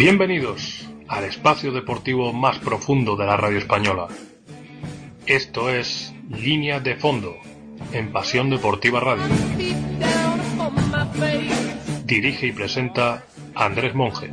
Bienvenidos al espacio deportivo más profundo de la radio española. Esto es Línea de Fondo en Pasión Deportiva Radio. Dirige y presenta Andrés Monge.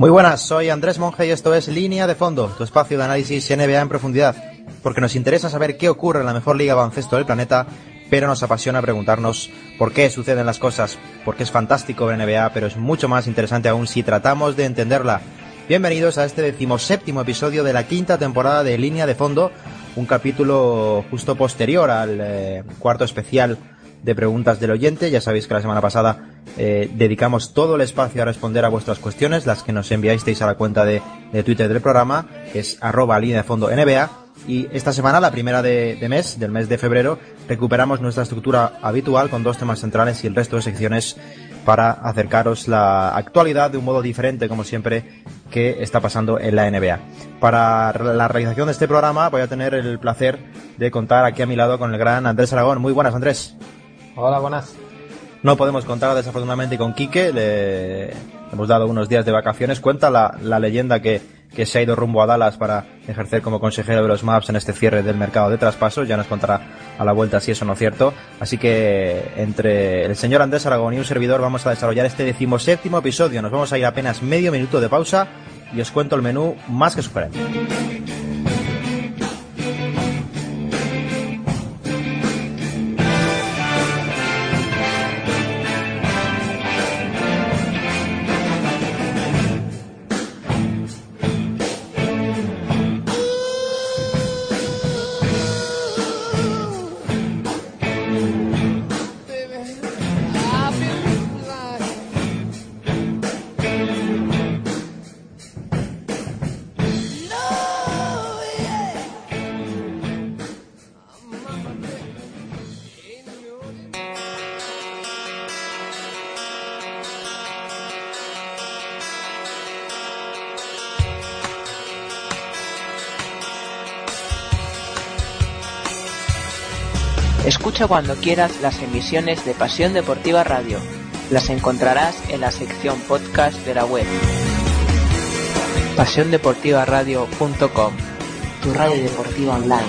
Muy buenas, soy Andrés Monge y esto es Línea de Fondo, tu espacio de análisis NBA en profundidad, porque nos interesa saber qué ocurre en la mejor liga baloncesto del planeta, pero nos apasiona preguntarnos por qué suceden las cosas, porque es fantástico ver NBA, pero es mucho más interesante aún si tratamos de entenderla. Bienvenidos a este decimoséptimo episodio de la quinta temporada de Línea de Fondo, un capítulo justo posterior al eh, cuarto especial de preguntas del oyente. Ya sabéis que la semana pasada eh, dedicamos todo el espacio a responder a vuestras cuestiones, las que nos enviasteis a la cuenta de, Twitter del programa, que es arroba línea de fondo NBA. Y esta semana, la primera de, mes, del mes de febrero, recuperamos nuestra estructura habitual con dos temas centrales y el resto de secciones para acercaros la actualidad de un modo diferente, como siempre, que está pasando en la NBA. Para la realización de este programa voy a tener el placer de contar aquí a mi lado con el gran Andrés Aragón. Muy buenas, Andrés. Hola, buenas. No podemos contar desafortunadamente con Quique, le hemos dado unos días de vacaciones. Cuenta la, leyenda que, que, se ha ido rumbo a Dallas para ejercer como consejero de los Maps en este cierre del mercado de traspasos. Ya nos contará a la vuelta si eso no es cierto. Así que entre el señor Andrés Aragón y un servidor vamos a desarrollar este decimoséptimo episodio. Nos vamos a ir apenas medio minuto de pausa y os cuento el menú más que sugerente. Escucha cuando quieras las emisiones de Pasión Deportiva Radio. Las encontrarás en la sección podcast de la web. PasiónDeportivaRadio.com Tu radio deportiva online.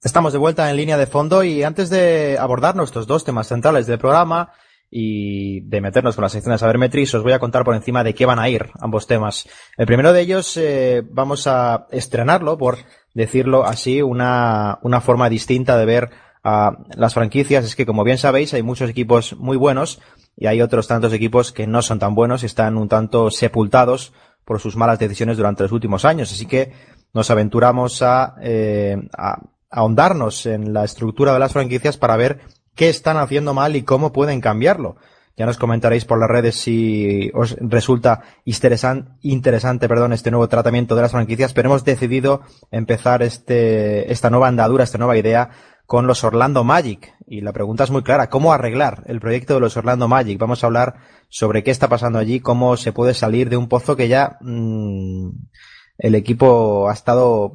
Estamos de vuelta en línea de fondo y antes de abordar nuestros dos temas centrales del programa, y de meternos con la sección de Sabermetris, os voy a contar por encima de qué van a ir ambos temas. El primero de ellos eh, vamos a estrenarlo, por decirlo así, una, una forma distinta de ver a las franquicias. Es que, como bien sabéis, hay muchos equipos muy buenos y hay otros tantos equipos que no son tan buenos y están un tanto sepultados por sus malas decisiones durante los últimos años. Así que nos aventuramos a, eh, a ahondarnos en la estructura de las franquicias para ver qué están haciendo mal y cómo pueden cambiarlo. Ya nos comentaréis por las redes si os resulta interesante perdón, este nuevo tratamiento de las franquicias, pero hemos decidido empezar este, esta nueva andadura, esta nueva idea con los Orlando Magic. Y la pregunta es muy clara, ¿cómo arreglar el proyecto de los Orlando Magic? Vamos a hablar sobre qué está pasando allí, cómo se puede salir de un pozo que ya mmm, el equipo ha estado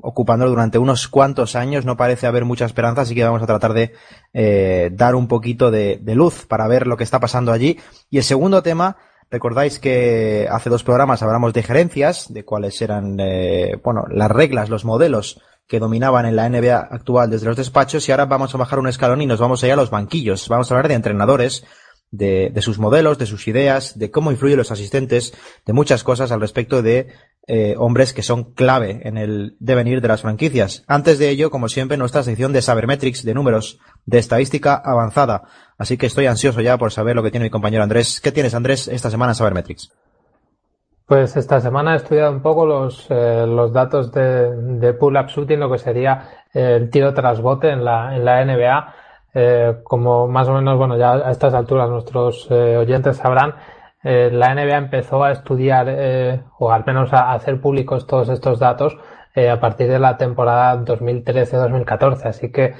ocupándolo durante unos cuantos años, no parece haber mucha esperanza, así que vamos a tratar de eh, dar un poquito de, luz para ver lo que está pasando allí. Y el segundo tema, recordáis que hace dos programas hablamos de gerencias, de cuáles eran, eh, bueno, las reglas, los modelos que dominaban en la NBA actual desde los despachos y ahora vamos a bajar un escalón y nos vamos a ir a los banquillos. Vamos a hablar de entrenadores, de, de, sus modelos, de sus ideas, de cómo influyen los asistentes, de muchas cosas al respecto de eh, hombres que son clave en el devenir de las franquicias. Antes de ello, como siempre, nuestra sección de Sabermetrics de números de estadística avanzada. Así que estoy ansioso ya por saber lo que tiene mi compañero Andrés. ¿Qué tienes, Andrés, esta semana en Sabermetrics? Pues esta semana he estudiado un poco los, eh, los datos de, de pull-up shooting, lo que sería el tiro tras bote en la, en la NBA eh, como más o menos, bueno, ya a estas alturas nuestros eh, oyentes sabrán, eh, la NBA empezó a estudiar, o al menos a, hacer públicos todos estos datos a partir de la temporada 2013-2014. Así que,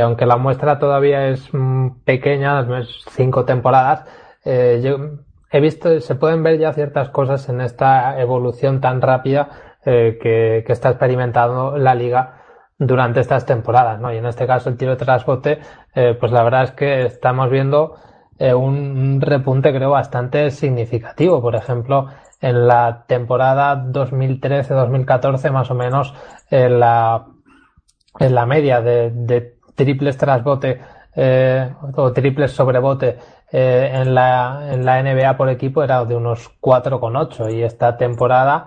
aunque la muestra todavía es mm, pequeña, cinco temporadas, yo he visto, se pueden ver ya ciertas cosas en esta evolución tan rápida que está experimentando la liga durante estas temporadas, ¿no? Y en este caso el tiro de trasbote, eh, pues la verdad es que estamos viendo eh, un repunte creo bastante significativo. Por ejemplo, en la temporada 2013-2014 más o menos en la, en la media de, de triples trasbote eh, o triples sobrebote eh, en, la, en la NBA por equipo era de unos 4,8 y esta temporada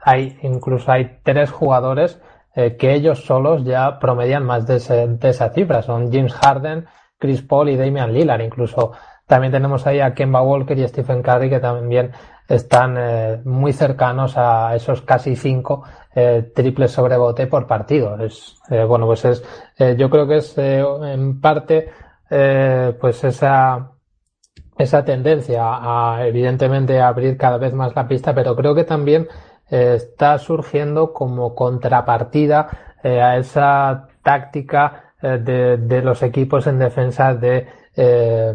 hay incluso hay tres jugadores eh, que ellos solos ya promedian más de, esa cifra. Son James Harden, Chris Paul y Damian Lillard. Incluso también tenemos ahí a Kemba Walker y Stephen Curry que también están eh, muy cercanos a esos casi cinco eh, triples sobre bote por partido. Es, bueno, pues es, yo creo que es en parte pues esa esa tendencia a evidentemente abrir cada vez más la pista, pero creo que también está surgiendo como contrapartida eh, a esa táctica eh, de, de, los equipos en defensa de, eh,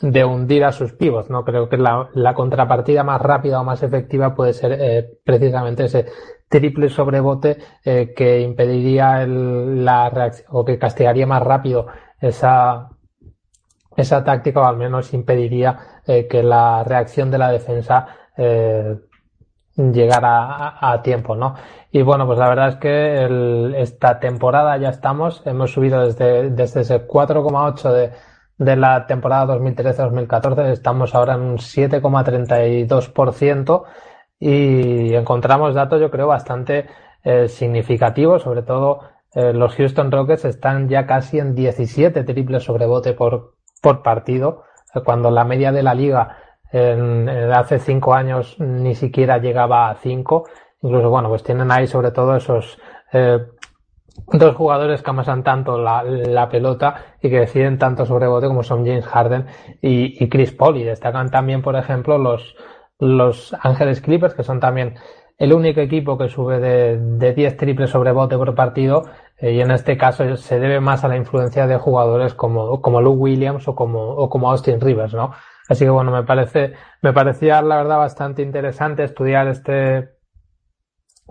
de hundir a sus pivos. ¿no? Creo que la, la, contrapartida más rápida o más efectiva puede ser precisamente ese triple sobrebote que impediría el, la reacción o que castigaría más rápido esa, esa táctica o al menos impediría que la reacción de la defensa llegar a, tiempo, ¿no? Y bueno, pues la verdad es que el, esta temporada ya estamos, hemos subido desde, desde ese 4,8 de, de la temporada 2013-2014, estamos ahora en un 7,32% y encontramos datos yo creo bastante eh, significativos, sobre todo eh, los Houston Rockets están ya casi en 17 triples sobre bote por, por partido, cuando la media de la liga en, hace cinco años ni siquiera llegaba a cinco. Incluso, bueno, pues tienen ahí sobre todo esos eh, dos jugadores que amasan tanto la, la, pelota y que deciden tanto sobre bote como son James Harden y, y Chris Paul. Y destacan también, por ejemplo, los, los Ángeles Clippers, que son también el único equipo que sube de, de 10 triples sobre bote por partido. Eh, y en este caso se debe más a la influencia de jugadores como, como Luke Williams o como, o como Austin Rivers, ¿no? Así que bueno, me parece, me parecía la verdad bastante interesante estudiar este,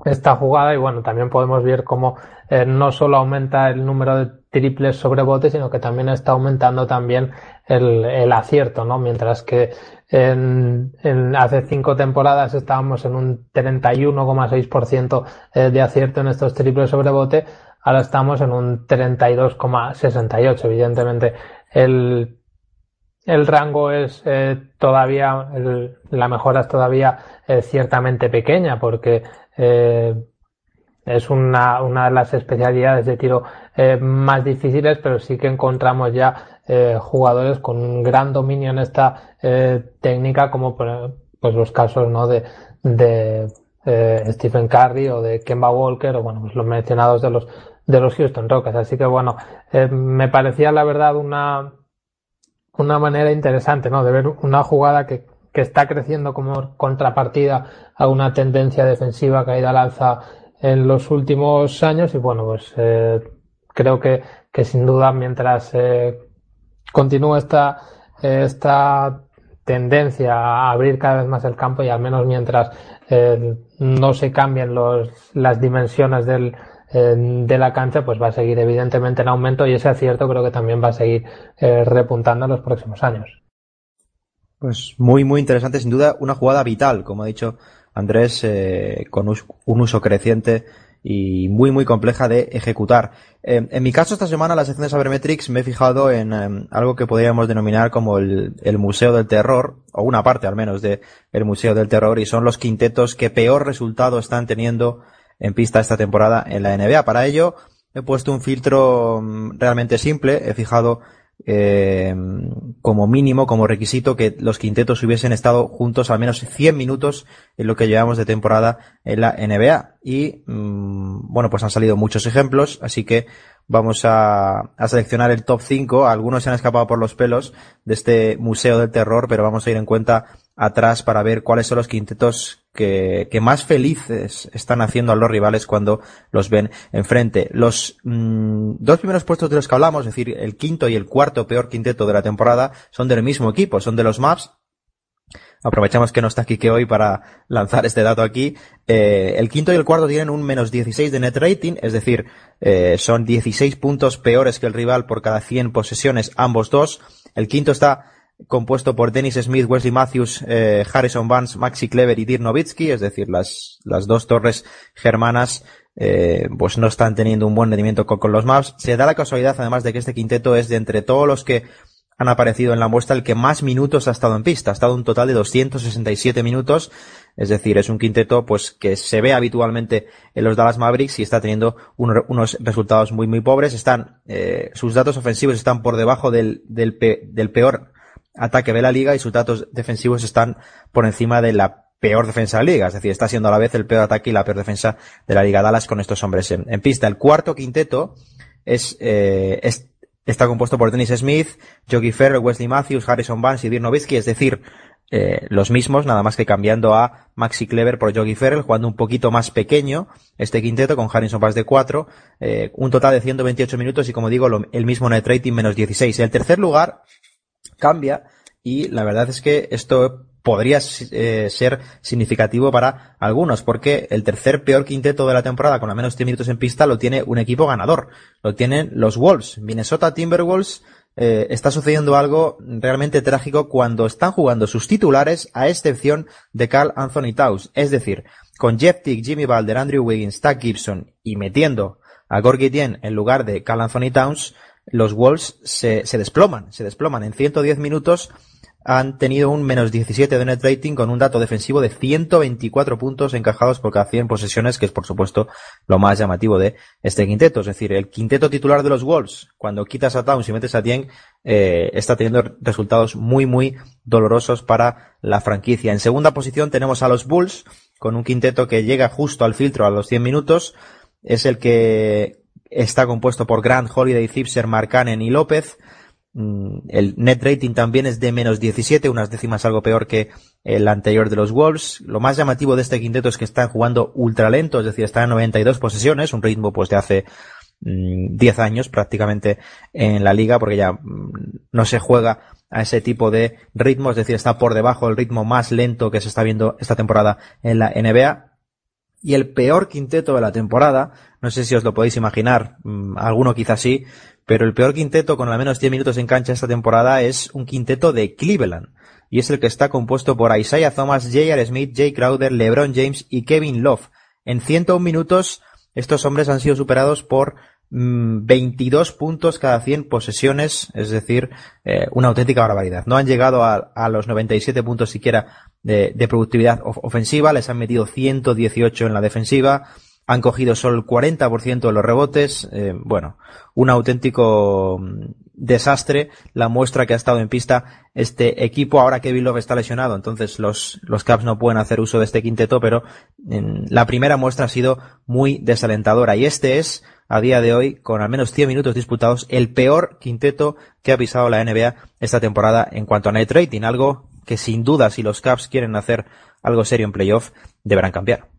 esta jugada y bueno, también podemos ver cómo eh, no solo aumenta el número de triples sobre bote, sino que también está aumentando también el, el acierto, ¿no? Mientras que en, en, hace cinco temporadas estábamos en un 31,6% eh, de acierto en estos triples sobre bote, ahora estamos en un 32,68. Evidentemente, el el rango es eh, todavía, la mejora es todavía eh, ciertamente pequeña porque eh, es una, una de las especialidades de tiro eh, más difíciles, pero sí que encontramos ya jugadores con un gran dominio en esta técnica, como pues los casos ¿no? de, de Stephen Curry o de Kemba Walker o bueno, pues los mencionados de los de los Houston Rockets. Así que bueno, me parecía la verdad una una manera interesante, ¿no? De ver una jugada que, que está creciendo como contrapartida a una tendencia defensiva ido al alza en los últimos años y bueno, pues eh, creo que, que sin duda mientras eh, continúe esta, esta tendencia a abrir cada vez más el campo y al menos mientras eh, no se cambien los, las dimensiones del, de la cancha, pues va a seguir evidentemente en aumento y ese acierto creo que también va a seguir eh, repuntando en los próximos años. Pues muy, muy interesante, sin duda, una jugada vital, como ha dicho Andrés, eh, con un uso creciente y muy, muy compleja de ejecutar. Eh, en mi caso, esta semana, la sección de Sabermetrics, me he fijado en eh, algo que podríamos denominar como el, el, Museo del Terror, o una parte al menos de el Museo del Terror, y son los quintetos que peor resultado están teniendo en pista esta temporada en la NBA. Para ello he puesto un filtro mm, realmente simple, he fijado eh, como mínimo, como requisito, que los quintetos hubiesen estado juntos al menos 100 minutos en lo que llevamos de temporada en la NBA. Y mm, bueno, pues han salido muchos ejemplos, así que vamos a, a, seleccionar el top 5. Algunos se han escapado por los pelos de este museo del terror, pero vamos a ir en cuenta atrás para ver cuáles son los quintetos que, que más felices están haciendo a los rivales cuando los ven enfrente. Los mm, dos primeros puestos de los que hablamos, es decir, el quinto y el cuarto peor quinteto de la temporada, son del mismo equipo, son de los Maps Aprovechamos que no está que hoy para lanzar este dato aquí. Eh, el quinto y el cuarto tienen un menos 16 de net rating, es decir, eh, son 16 puntos peores que el rival por cada 100 posesiones, ambos dos. El quinto está compuesto por Dennis Smith, Wesley Matthews, eh, Harrison Barnes, Maxi Clever y Dirk Nowitzki, es decir, las, las dos torres germanas eh, pues no están teniendo un buen rendimiento con, los maps. Se da la casualidad, además, de que este quinteto es de entre todos los que han aparecido en la muestra el que más minutos ha estado en pista. Ha estado un total de 267 minutos. Es decir, es un quinteto pues que se ve habitualmente en los Dallas Mavericks y está teniendo unos resultados muy muy pobres. Están eh, sus datos ofensivos están por debajo del, del, del peor ataque de la liga y sus datos defensivos están por encima de la peor defensa de la liga. Es decir, está siendo a la vez el peor ataque y la peor defensa de la liga Dallas con estos hombres en, pista. El cuarto quinteto es, eh, es Está compuesto por Dennis Smith, Jogi Ferrer, Wesley Matthews, Harrison Barnes y Dirk Nowitzki, es decir, eh, los mismos, nada más que cambiando a Maxi Clever por Jogi Ferrell, jugando un poquito más pequeño este quinteto con Harrison Barnes de 4, eh, un total de 128 minutos y como digo, el mismo net rating menos 16. El tercer lugar cambia y la verdad es que esto podría eh, ser significativo para algunos, porque el tercer peor quinteto de la temporada con al menos 10 minutos en pista lo tiene un equipo ganador. Lo tienen los Wolves. Minnesota Timberwolves eh, está sucediendo algo realmente trágico cuando están jugando sus titulares a excepción de Carl Anthony Towns. Es decir, con Jeff Tick, Jimmy Balder, Andrew Wiggins, Tag Gibson y metiendo a Gorgie Dien en lugar de Carl Anthony Towns, los Wolves se, se desploman, se desploman. En 110 minutos han tenido un menos 17 de net rating con un dato defensivo de 124 puntos encajados por cada 100 posesiones, que es por supuesto lo más llamativo de este quinteto. Es decir, el quinteto titular de los Wolves, cuando quitas a Towns y metes a Tien, eh, está teniendo resultados muy, muy dolorosos para la franquicia. En segunda posición tenemos a los Bulls, con un quinteto que llega justo al filtro a los 100 minutos. Es el que está compuesto por Grant, Holiday, Zipser, Marcanen y López. Mm, el net rating también es de menos 17, unas décimas algo peor que el anterior de los Wolves. Lo más llamativo de este quinteto es que están jugando ultra lento, es decir, están en 92 posesiones, un ritmo pues de hace 10 mm, años prácticamente en la liga, porque ya mm, no se juega a ese tipo de ritmo, es decir, está por debajo del ritmo más lento que se está viendo esta temporada en la NBA. Y el peor quinteto de la temporada, no sé si os lo podéis imaginar, alguno quizás sí, pero el peor quinteto con al menos 10 minutos en cancha esta temporada es un quinteto de Cleveland. Y es el que está compuesto por Isaiah Thomas, J.R. Smith, Jay Crowder, LeBron James y Kevin Love. En 101 minutos, estos hombres han sido superados por 22 mm, puntos cada 100 posesiones, es decir, eh, una auténtica barbaridad. No han llegado a, los 97 puntos siquiera de, de productividad ofensiva, les han metido 118 en la defensiva, han cogido solo el 40% de los rebotes. Eh, bueno, un auténtico mm, desastre la muestra que ha estado en pista este equipo. Ahora que Love está lesionado, entonces los, los Caps no pueden hacer uso de este quinteto, pero la primera muestra ha sido muy desalentadora. Y este es, a día de hoy, con al menos 100 minutos disputados, el peor quinteto que ha pisado la NBA esta temporada en cuanto a net rating. Algo que sin duda, si los Caps quieren hacer algo serio en playoff, deberán cambiar.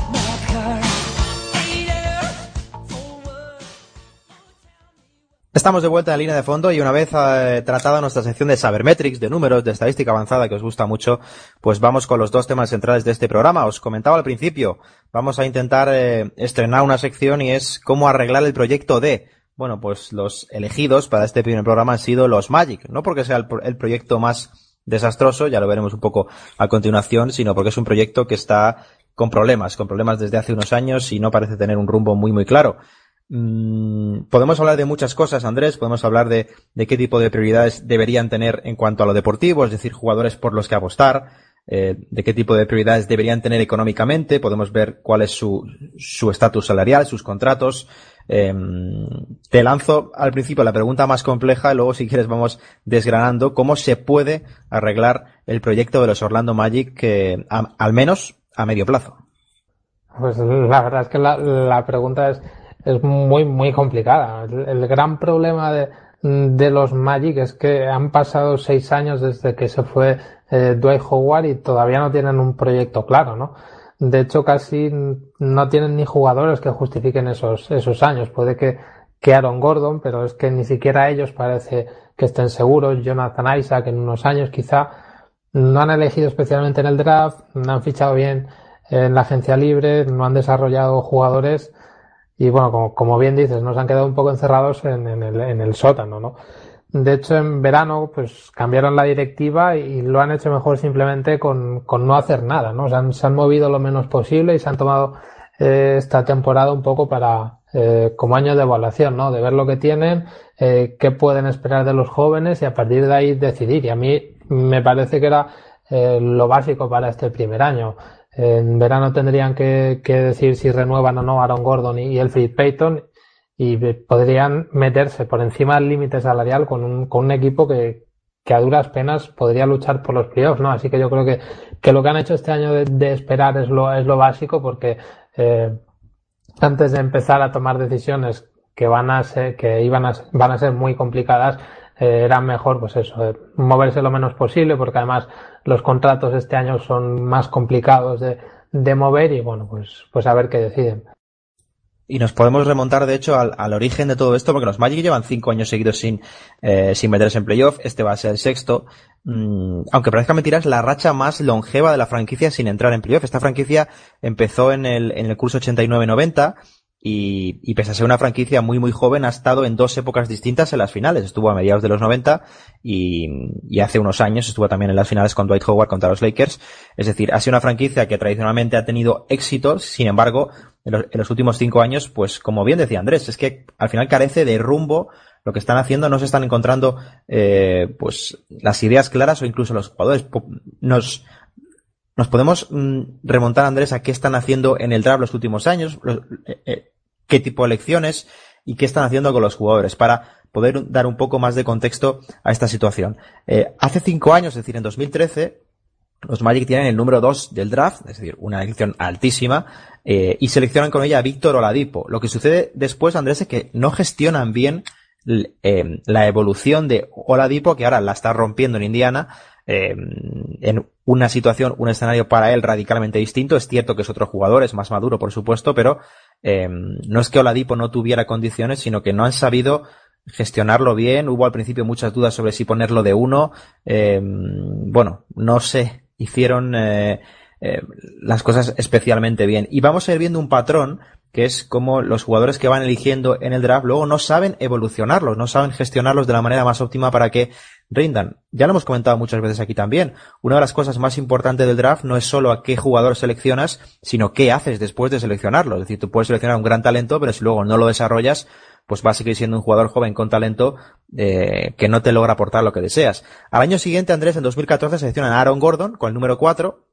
Estamos de vuelta en la línea de fondo y una vez eh, tratada nuestra sección de Sabermetrics, de números, de estadística avanzada que os gusta mucho, pues vamos con los dos temas centrales de este programa. Os comentaba al principio, vamos a intentar eh, estrenar una sección y es cómo arreglar el proyecto D. Bueno, pues los elegidos para este primer programa han sido los Magic, no porque sea el proyecto más desastroso, ya lo veremos un poco a continuación, sino porque es un proyecto que está con problemas, con problemas desde hace unos años y no parece tener un rumbo muy muy claro. Mm, podemos hablar de muchas cosas, Andrés. Podemos hablar de, qué tipo de prioridades deberían tener en cuanto a lo deportivo, es decir, jugadores por los que apostar, eh, de qué tipo de prioridades deberían tener económicamente. Podemos ver cuál es su estatus salarial, sus contratos. Eh, te lanzo al principio la pregunta más compleja, luego si quieres vamos desgranando cómo se puede arreglar el proyecto de los Orlando Magic, al menos a medio plazo. Pues la verdad es que la, la pregunta es es muy, muy complicada. El, gran problema de, de, los Magic es que han pasado seis años desde que se fue eh, Dwight Howard y todavía no tienen un proyecto claro, ¿no? De hecho, casi no tienen ni jugadores que justifiquen esos, esos años. Puede que, que Aaron Gordon, pero es que ni siquiera ellos parece que estén seguros. Jonathan Isaac en unos años quizá no han elegido especialmente en el draft, no han fichado bien en la agencia libre, no han desarrollado jugadores y bueno, como, como, bien dices, nos han quedado un poco encerrados en, el, en, el, sótano, ¿no? De hecho, en verano, pues cambiaron la directiva y lo han hecho mejor simplemente con, con no hacer nada, ¿no? Se han, se han, movido lo menos posible y se han tomado eh, esta temporada un poco para, eh, como año de evaluación, ¿no? De ver lo que tienen, eh, qué pueden esperar de los jóvenes y a partir de ahí decidir. Y a mí me parece que era eh, lo básico para este primer año. En verano tendrían que, que decir si renuevan o no Aaron Gordon y, Elfrid Payton y podrían meterse por encima del límite salarial con un, con un equipo que, que, a duras penas podría luchar por los playoffs, ¿no? Así que yo creo que, lo que han hecho este año de, de esperar es lo, es lo básico porque eh, antes de empezar a tomar decisiones que van a ser, que iban a, van a ser muy complicadas, eh, era mejor, pues eso, eh, moverse lo menos posible, porque además los contratos este año son más complicados de, mover y bueno, pues, pues a ver qué deciden. Y nos podemos remontar, de hecho, al, al, origen de todo esto, porque los Magic llevan cinco años seguidos sin, eh, sin meterse en playoff. Este va a ser el sexto. Mm, aunque parezca mentira, es la racha más longeva de la franquicia sin entrar en playoff. Esta franquicia empezó en el, en el curso 89-90 y, y, pese a ser una franquicia muy muy joven, ha estado en dos épocas distintas en las finales. Estuvo a mediados de los 90 y, y, hace unos años estuvo también en las finales con Dwight Howard contra los Lakers. Es decir, ha sido una franquicia que tradicionalmente ha tenido éxitos, sin embargo, en los, en los últimos cinco años, pues como bien decía Andrés, es que al final carece de rumbo. Lo que están haciendo no se están encontrando, eh, pues, las ideas claras o incluso los jugadores. Nos, nos podemos mm, remontar, Andrés, a qué están haciendo en el draft los últimos años, eh, eh, qué tipo de lecciones y qué están haciendo con los jugadores para poder dar un poco más de contexto a esta situación. Eh, hace cinco años, es decir, en 2013, los Magic tienen el número 2 del draft, es decir, una elección altísima, y seleccionan con ella a Víctor Oladipo. Lo que sucede después, Andrés, es que no gestionan bien la evolución de Oladipo, que ahora la está rompiendo en Indiana, eh, en una situación, un escenario para él radicalmente distinto. Es cierto que es otro jugador, es más maduro, por supuesto, pero eh, no es que Oladipo no tuviera condiciones, sino que no han sabido gestionarlo bien. Hubo al principio muchas dudas sobre si ponerlo de uno. Eh, bueno, no sé, hicieron eh, las cosas especialmente bien. Y vamos a ir viendo un patrón que es como los jugadores que van eligiendo en el draft luego no saben evolucionarlos, no saben gestionarlos de la manera más óptima para que rindan. Ya lo hemos comentado muchas veces aquí también. Una de las cosas más importantes del draft no es solo a qué jugador seleccionas, sino qué haces después de seleccionarlo. Es decir, tú puedes seleccionar un gran talento, pero si luego no lo desarrollas, pues vas a seguir siendo un jugador joven con talento eh, que no te logra aportar lo que deseas. Al año siguiente, Andrés, en 2014, seleccionan a Aaron Gordon con el número 4,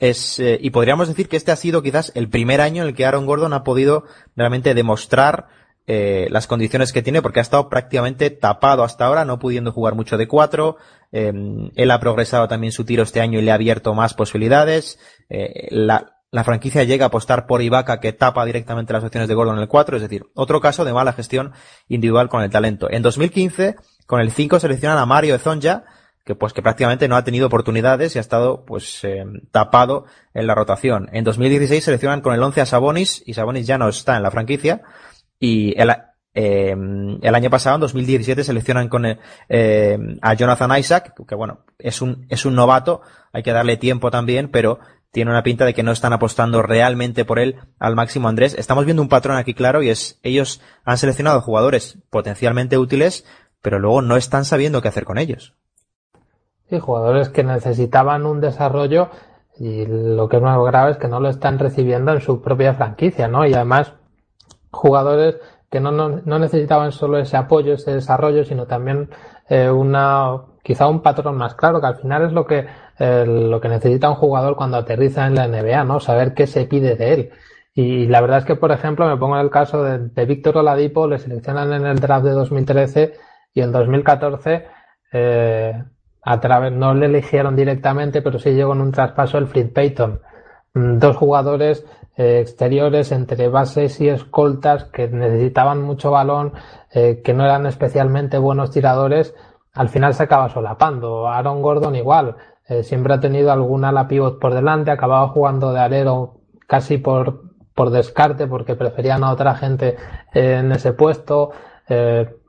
es, eh, y podríamos decir que este ha sido quizás el primer año en el que Aaron Gordon ha podido realmente demostrar eh, las condiciones que tiene, porque ha estado prácticamente tapado hasta ahora, no pudiendo jugar mucho de cuatro. Eh, él ha progresado también su tiro este año y le ha abierto más posibilidades. Eh, la, la, franquicia llega a apostar por Ibaka, que tapa directamente las opciones de Gordon en el 4, es decir, otro caso de mala gestión individual con el talento. En 2015, con el 5 seleccionan a Mario Ezonja, que pues que prácticamente no ha tenido oportunidades y ha estado pues eh, tapado en la rotación. En 2016 seleccionan con el 11 a Sabonis y Sabonis ya no está en la franquicia y el, eh, el año pasado, en 2017, seleccionan con el, eh, a Jonathan Isaac, que bueno, es un, es un novato, hay que darle tiempo también, pero tiene una pinta de que no están apostando realmente por él al máximo Andrés. Estamos viendo un patrón aquí claro y es, ellos han seleccionado jugadores potencialmente útiles, pero luego no están sabiendo qué hacer con ellos. Sí, jugadores que necesitaban un desarrollo y lo que es más grave es que no lo están recibiendo en su propia franquicia, ¿no? Y además, jugadores que no, no, necesitaban solo ese apoyo, ese desarrollo, sino también eh, una quizá un patrón más claro, que al final es lo que, eh, lo que necesita un jugador cuando aterriza en la NBA, ¿no? Saber qué se pide de él. Y la verdad es que, por ejemplo, me pongo en el caso de, de Víctor Oladipo, le seleccionan en el draft de 2013 y en 2014 eh, a través, no le eligieron directamente, pero sí llegó en un traspaso el Fleet Payton. Mm, dos jugadores eh, exteriores entre bases y escoltas que necesitaban mucho balón, eh, que no eran especialmente buenos tiradores, al final se acaba solapando. Aaron Gordon igual, eh, siempre ha tenido alguna ala pivot por delante, acababa jugando de alero casi por, por descarte porque preferían a otra gente en ese puesto.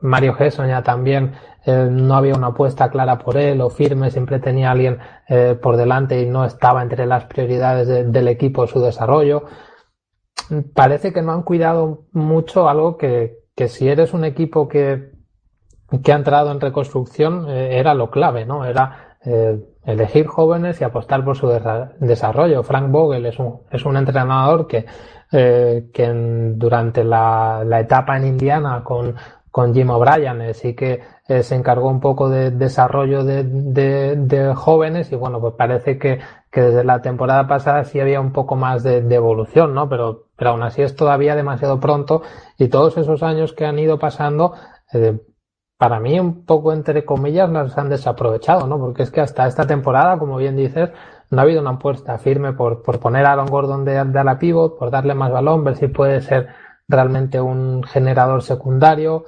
Mario Gesson ya también eh, no había una apuesta clara por él o firme, siempre tenía alguien eh, por delante y no estaba entre las prioridades del equipo su desarrollo. Parece que no han cuidado mucho algo que, que si eres un equipo que, que ha entrado en reconstrucción eh, era lo clave, ¿no? Era elegir jóvenes y apostar por su desarrollo. Frank Vogel es un, es un entrenador que, que durante la, la etapa en Indiana con, con Jim O'Brien sí que se encargó un poco de desarrollo de, de, jóvenes y bueno, pues parece que, que, desde la temporada pasada sí había un poco más de, evolución, ¿no? Pero, pero aún así es todavía demasiado pronto y todos esos años que han ido pasando, eh, para mí un poco entre comillas nos han desaprovechado, ¿no? Porque es que hasta esta temporada, como bien dices, no ha habido una apuesta firme por, por poner a Aaron Gordon de, de la pivot, por darle más balón, ver si puede ser realmente un generador secundario,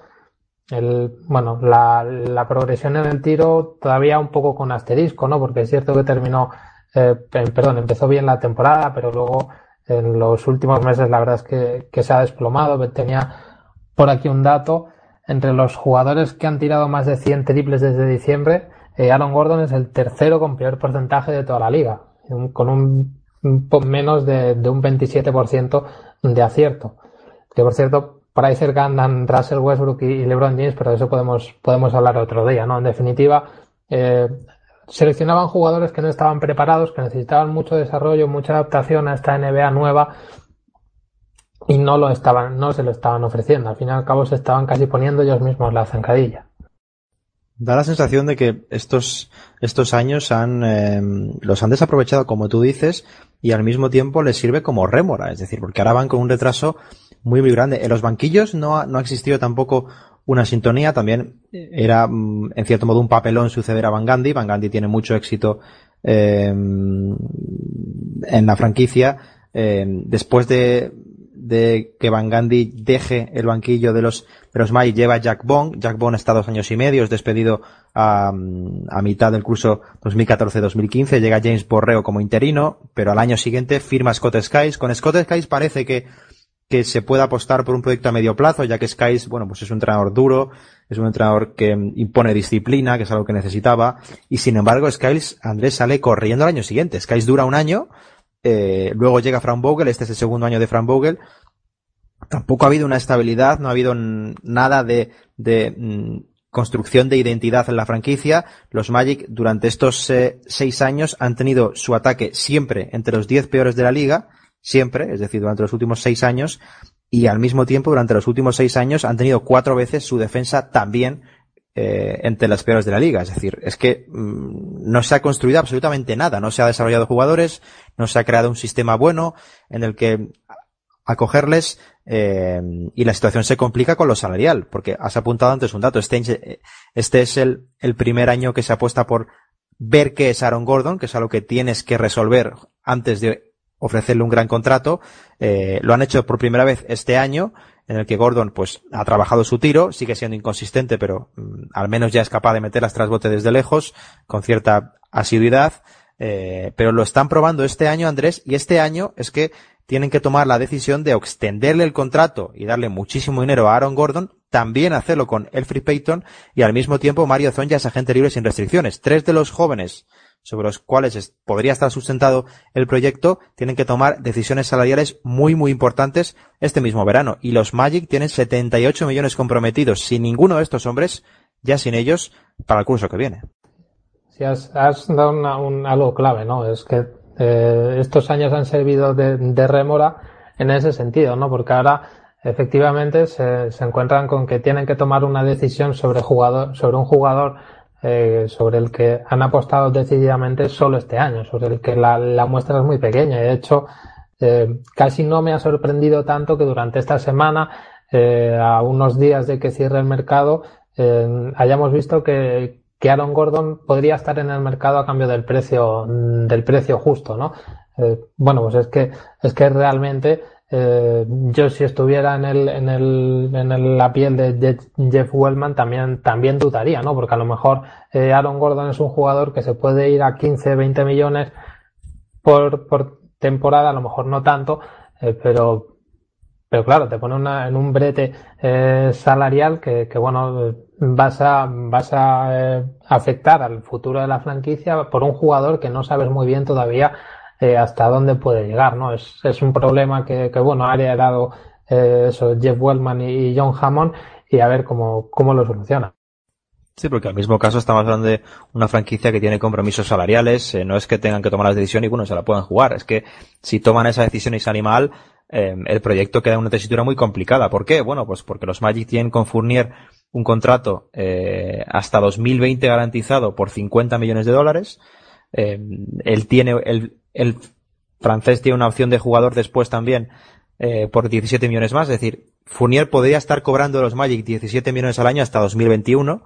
el, bueno, la, progresión en el tiro todavía un poco con asterisco, ¿no? Porque es cierto que terminó, eh, perdón, empezó bien la temporada, pero luego en los últimos meses la verdad es que, se ha desplomado. Tenía por aquí un dato. Entre los jugadores que han tirado más de 100 triples desde diciembre, eh, Aaron Gordon es el tercero con peor porcentaje de toda la liga, con un, un menos de, de un 27% de acierto. Que por cierto, por ahí cerca andan Russell Westbrook y LeBron James, pero de eso podemos, podemos hablar otro día, ¿no? En definitiva, eh, seleccionaban jugadores que no estaban preparados, que necesitaban mucho desarrollo, mucha adaptación a esta NBA nueva y no lo estaban, no se lo estaban ofreciendo. Al fin y al cabo se estaban casi poniendo ellos mismos la zancadilla. Da la sensación de que estos, estos años han, eh, los han desaprovechado, como tú dices, y al mismo tiempo les sirve como rémora. Es decir, porque ahora van con un retraso muy, muy grande. En los banquillos no ha, no ha existido tampoco una sintonía, también era mm, en cierto modo un papelón suceder a Van Gandhi. Van Gandhi tiene mucho éxito eh, en la franquicia. Eh, después de, de que Van Gandhi deje el banquillo de los, de los Magic, lleva Jack Bond. Jack Bond está dos años y medio, es despedido a, a mitad del curso 2014-2015. Llega James Borreo como interino, pero al año siguiente firma Scott Skies. Con Scott Skies parece que que se pueda apostar por un proyecto a medio plazo, ya que Skies, bueno, pues es un entrenador duro, es un entrenador que impone disciplina, que es algo que necesitaba, y sin embargo Skiles, Andrés sale corriendo al año siguiente. Skiles dura un año, eh, luego llega Frank Vogel, este es el segundo año de Frank Vogel, tampoco ha habido una estabilidad, no ha habido nada de, de mm, construcción de identidad en la franquicia. Los Magic durante estos eh, seis años han tenido su ataque siempre entre los diez peores de la liga, siempre, es decir, durante los últimos seis años, y al mismo tiempo, durante los últimos seis años, han tenido cuatro veces su defensa también eh, entre las peores de la liga. Es decir, es que mm, no se ha construido absolutamente nada, no se ha desarrollado jugadores, no se ha creado un sistema bueno en el que acogerles eh, y la situación se complica con lo salarial, porque has apuntado antes un dato, este, este es el, el primer año que se apuesta por ver qué es Aaron Gordon, que es algo que tienes que resolver antes de ofrecerle un gran contrato. Eh, lo han hecho por primera vez este año, en el que Gordon pues ha trabajado su tiro, sigue siendo inconsistente, pero mm, al menos ya es capaz de meter las desde lejos, con cierta asiduidad. Eh, pero lo están probando este año, Andrés, y este año es que tienen que tomar la decisión de extenderle el contrato y darle muchísimo dinero a Aaron Gordon, también hacerlo con Elfrid Payton y al mismo tiempo Mario Zonja es agente libre sin restricciones. Tres de los jóvenes sobre los cuales podría estar sustentado el proyecto, tienen que tomar decisiones salariales muy, muy importantes este mismo verano. Y los Magic tienen 78 millones comprometidos sin ninguno de estos hombres, ya sin ellos, para el curso que viene. Sí, has, dado un, algo clave, ¿no? Es que eh, estos años han servido de, remora en ese sentido, ¿no? Porque ahora efectivamente se, se, encuentran con que tienen que tomar una decisión sobre jugador, sobre un jugador eh, sobre el que han apostado decididamente solo este año, sobre el que la, la muestra es muy pequeña. De hecho, eh, casi no me ha sorprendido tanto que durante esta semana, eh, a unos días de que cierre el mercado, eh, hayamos visto que, que Aaron Gordon podría estar en el mercado a cambio del precio, del precio justo, ¿no? Bueno, pues es que, es que realmente eh, yo si estuviera en el, en el, en la piel de Jeff Wellman también, también dudaría, ¿no? Porque a lo mejor eh, Aaron Gordon es un jugador que se puede ir a 15, 20 millones por, por temporada, a lo mejor no tanto, eh, pero, pero claro, te pone una, en un brete eh, salarial que, que, bueno, vas a, vas a afectar al futuro de la franquicia por un jugador que no sabes muy bien todavía hasta dónde puede llegar, ¿no? Es, es un problema que, que bueno, ha heredado eh, eso, Jeff Wellman y, John Hammond y a ver cómo, cómo lo soluciona. Sí, porque al mismo caso estamos hablando de una franquicia que tiene compromisos salariales, eh, no es que tengan que tomar la decisión y bueno, se la puedan jugar, es que si toman esa decisión y sale mal, eh, el proyecto queda en una tesitura muy complicada. ¿Por qué? Bueno, pues porque los Magic tienen con Fournier un contrato eh, hasta 2020 garantizado por 50 millones de dólares, él tiene, el, el francés tiene una opción de jugador después también eh, por 17 millones más. Es decir, Fournier podría estar cobrando los Magic 17 millones al año hasta 2021.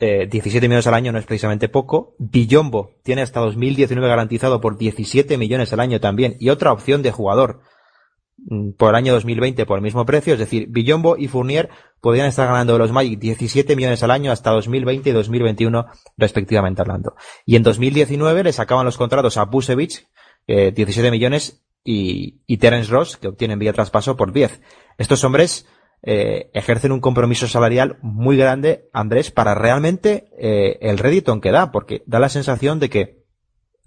Eh, 17 millones al año no es precisamente poco. Billombo tiene hasta 2019 garantizado por 17 millones al año también. Y otra opción de jugador por el año 2020 por el mismo precio. Es decir, Billombo y Fournier podrían estar ganando los Magic 17 millones al año hasta 2020 y 2021 respectivamente hablando. Y en 2019 le sacaban los contratos a Busevich, eh, 17 millones, y, y Terence Ross, que obtienen vía traspaso por 10. Estos hombres eh, ejercen un compromiso salarial muy grande, Andrés, para realmente eh, el rédito que da, porque da la sensación de que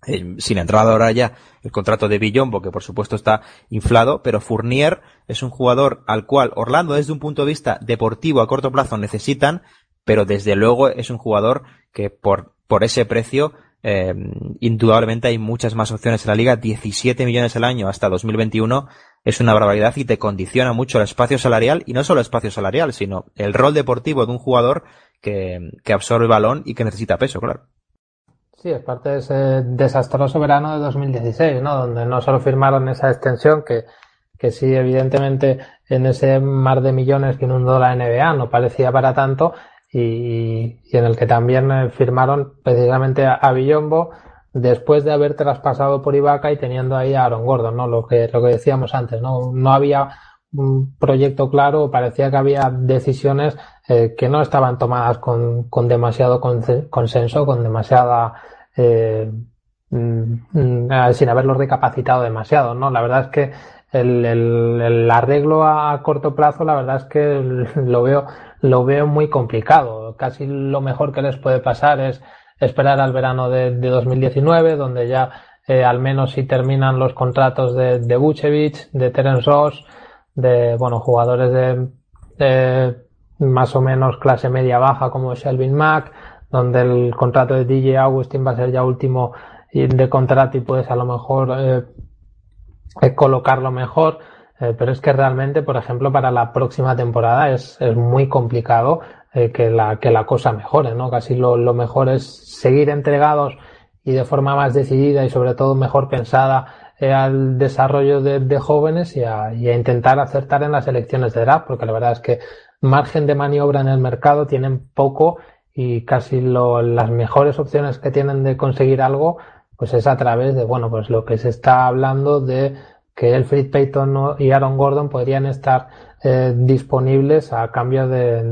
sin entrar ahora ya el contrato de Billombo, que por supuesto está inflado, pero Fournier es un jugador al cual Orlando desde un punto de vista deportivo a corto plazo necesitan, pero desde luego es un jugador que por, por ese precio eh, indudablemente hay muchas más opciones en la liga, 17 millones al año hasta 2021 es una barbaridad y te condiciona mucho el espacio salarial y no solo el espacio salarial, sino el rol deportivo de un jugador que, que absorbe balón y que necesita peso, claro. Sí, es parte de ese desastroso verano de 2016, ¿no? Donde no solo firmaron esa extensión que, que sí, evidentemente, en ese mar de millones que inundó la NBA no parecía para tanto y, y en el que también eh, firmaron precisamente a, a Villombo después de haber traspasado por Ibaka y teniendo ahí a Aaron Gordon, ¿no? Lo que, lo que decíamos antes, ¿no? No había proyecto claro, parecía que había decisiones eh, que no estaban tomadas con, con demasiado consenso, con demasiada eh, mm, sin haberlo recapacitado demasiado, ¿no? La verdad es que el, arreglo a corto plazo, la verdad es que lo veo, lo veo muy complicado. Casi lo mejor que les puede pasar es esperar al verano de, de 2019, donde ya eh, al menos si terminan los contratos de, de Vucevic, de Terence Ross, de bueno jugadores de, más o menos clase media baja como Shelvin Mack, donde el contrato de DJ Augustin va a ser ya último de contrato y puedes a lo mejor eh, eh, colocarlo mejor. Eh, pero es que realmente, por ejemplo, para la próxima temporada es, es muy complicado eh, que, la, que la cosa mejore, ¿no? Casi lo, lo mejor es seguir entregados y de forma más decidida y sobre todo mejor pensada al desarrollo de, de jóvenes y a, y a, intentar acertar en las elecciones de draft, porque la verdad es que margen de maniobra en el mercado tienen poco y casi lo, las mejores opciones que tienen de conseguir algo pues es a través de bueno pues lo que se está hablando de que Elfrid Payton y Aaron Gordon podrían estar eh, disponibles a cambio de,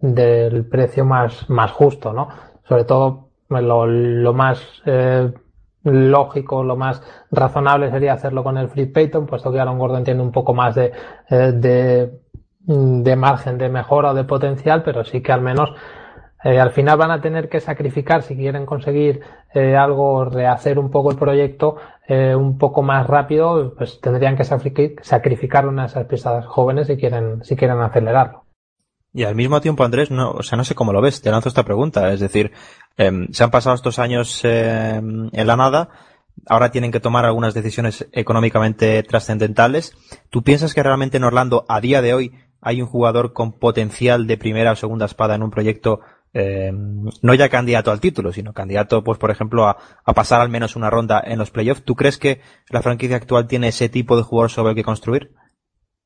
del precio más, más justo, ¿no? Sobre todo lo, lo más eh, lógico, lo más razonable sería hacerlo con el Free Payton, puesto que Aaron Gordon tiene un poco más de, eh, de Mm, de margen de mejora o de potencial, pero sí que al menos eh, al final van a tener que sacrificar si quieren conseguir eh, algo, rehacer un poco el proyecto eh, un poco más rápido, pues tendrían que sacrificar una de esas piezas jóvenes si quieren, si quieren acelerarlo. Y al mismo tiempo, Andrés, no, o sea, no sé cómo lo ves, te lanzo esta pregunta. Es decir, eh, se han pasado estos años eh, en la nada, ahora tienen que tomar algunas decisiones económicamente trascendentales. ¿Tú piensas que realmente en Orlando, a día de hoy, hay un jugador con potencial de primera o segunda espada en un proyecto eh, no ya candidato al título, sino candidato, pues por ejemplo, a, pasar al menos una ronda en los playoffs. ¿Tú crees que la franquicia actual tiene ese tipo de jugador sobre el que construir?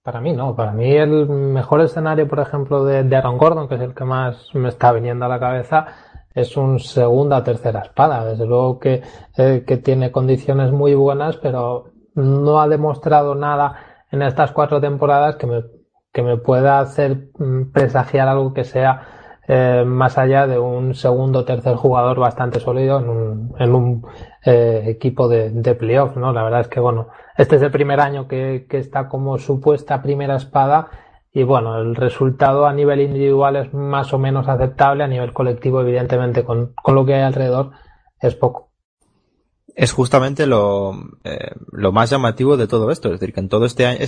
Para mí no, para mí el mejor escenario, por ejemplo, de, Aaron Gordon, que es el que más me está viniendo a la cabeza, es un segunda o tercera espada. Desde luego que, eh, que tiene condiciones muy buenas, pero no ha demostrado nada en estas cuatro temporadas que me, que me pueda hacer mm, presagiar algo que sea eh, más allá de un segundo o tercer jugador bastante sólido en un, en un eh, equipo de, de playoff, ¿no? La verdad es que, bueno, este es el primer año que, está como supuesta primera espada y, bueno, el resultado a nivel individual es más o menos aceptable, a nivel colectivo, evidentemente, con, con lo que hay alrededor, es poco. Es justamente lo, eh, lo más llamativo de todo esto, es decir, que en todo este, año,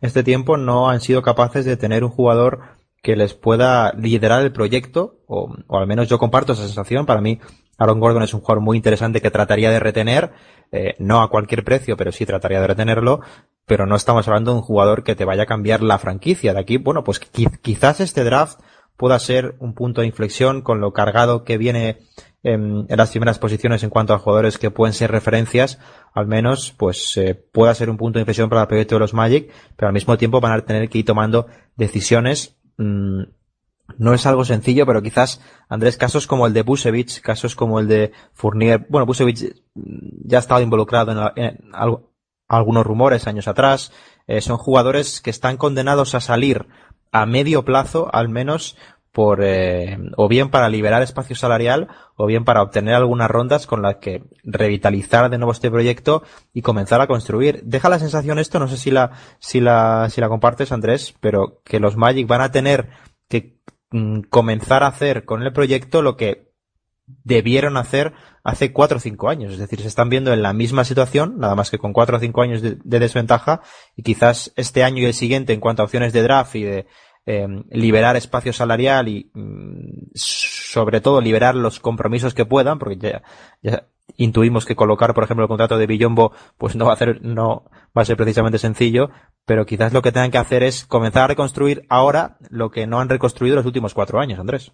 este tiempo no han sido capaces de tener un jugador que les pueda liderar el proyecto, o, al menos yo comparto esa sensación. Para mí, Aaron Gordon es un jugador muy interesante que trataría de retener, eh, no a cualquier precio, pero sí trataría de retenerlo, pero no estamos hablando de un jugador que te vaya a cambiar la franquicia. De aquí, bueno, pues quizás este draft pueda ser un punto de inflexión con lo cargado que viene en, las primeras posiciones en cuanto a jugadores que pueden ser referencias, al menos pues eh, pueda ser un punto de inflexión para el proyecto de los Magic, pero al mismo tiempo van a tener que ir tomando decisiones Mm, no es algo sencillo, pero quizás, Andrés, casos como el de Busevich, casos como el de Fournier, bueno, Busevich ya ha estado involucrado en, algunos rumores años atrás, eh, son jugadores que están condenados a salir a medio plazo, al menos, por, eh, o bien para liberar espacio salarial, o bien para obtener algunas rondas con las que revitalizar de nuevo este proyecto y comenzar a construir. Deja la sensación esto, no sé si la, si la, si la compartes, Andrés, pero que los Magic van a tener que mm, comenzar a hacer con el proyecto lo que debieron hacer hace cuatro o cinco años. Es decir, se están viendo en la misma situación, nada más que con cuatro o cinco años de desventaja, y quizás este año y el siguiente, en cuanto a opciones de draft y de, Em, liberar espacio salarial y mm, sobre todo liberar los compromisos que puedan, porque ya, intuimos que colocar, por ejemplo, el contrato de Billombo, pues no va a hacer, no va a ser precisamente sencillo, pero quizás lo que tengan que hacer es comenzar a reconstruir ahora lo que no han reconstruido los últimos cuatro años, Andrés.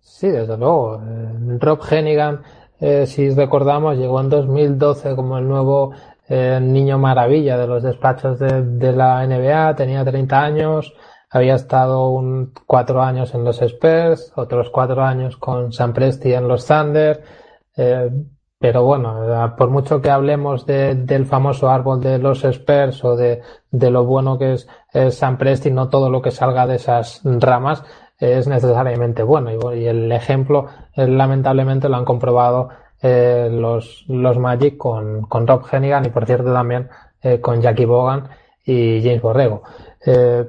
Sí, desde luego. Eh, Rob Hennigan, eh, si recordamos, llegó en 2012 como el nuevo eh, niño maravilla de los despachos de, la NBA, tenía 30 años, había estado un, cuatro años en los Spurs, otros cuatro años con San Presti en los Thunder. Eh, pero bueno, por mucho que hablemos de, del famoso árbol de los Spurs o de, de lo bueno que es, San Presti, no todo lo que salga de esas ramas es necesariamente bueno. Y, el ejemplo, eh, lamentablemente, lo han comprobado eh, los, los Magic con, con Rob Hennigan y, por cierto, también eh, con Jackie Bogan y James Borrego. Eh,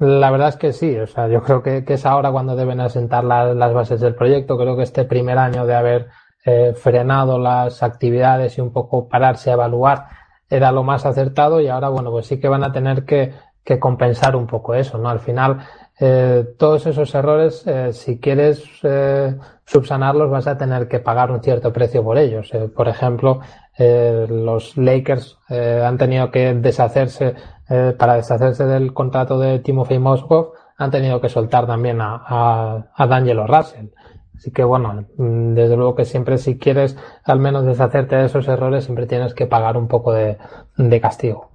la verdad es que sí, o sea, yo creo que, es ahora cuando deben asentar las bases del proyecto. Creo que este primer año de haber eh, frenado las actividades y un poco pararse a evaluar era lo más acertado y ahora, bueno, pues sí que van a tener que, que compensar un poco eso, ¿no? Al final, eh, todos esos errores, eh, si quieres eh, subsanarlos, vas a tener que pagar un cierto precio por ellos. Eh, por ejemplo, los Lakers han tenido que deshacerse para deshacerse del contrato de Timofey Moskov, han tenido que soltar también a, a, a. Así que bueno, mm, desde luego que siempre si quieres al menos deshacerte de esos errores, siempre tienes que pagar un poco de, castigo.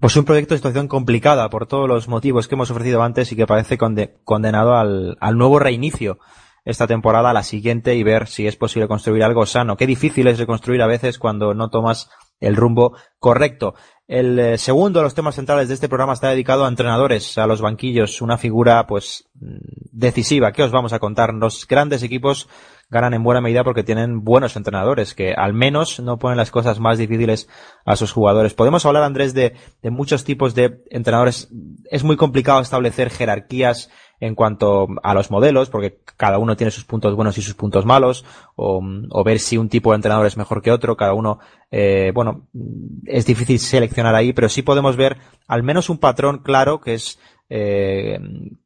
Pues un proyecto de situación complicada por todos los motivos que hemos ofrecido antes y que parece condenado al, al nuevo reinicio esta temporada, a la siguiente y ver si es posible construir algo sano. Qué difícil es reconstruir a veces cuando no tomas el rumbo correcto. El eh, segundo de los temas centrales de este programa está dedicado a entrenadores, a los banquillos, una figura pues mm, decisiva. ¿Qué os vamos a contar? Los grandes equipos ganan en buena medida porque tienen buenos entrenadores que al menos no ponen las cosas más difíciles a sus jugadores. Podemos hablar, Andrés, de, de muchos tipos de entrenadores. Es muy complicado establecer jerarquías en cuanto a los modelos, porque cada uno tiene sus puntos buenos y sus puntos malos, o, ver si un tipo de entrenador es mejor que otro, cada uno, eh, bueno, es difícil seleccionar ahí, pero sí podemos ver al menos un patrón claro que es eh,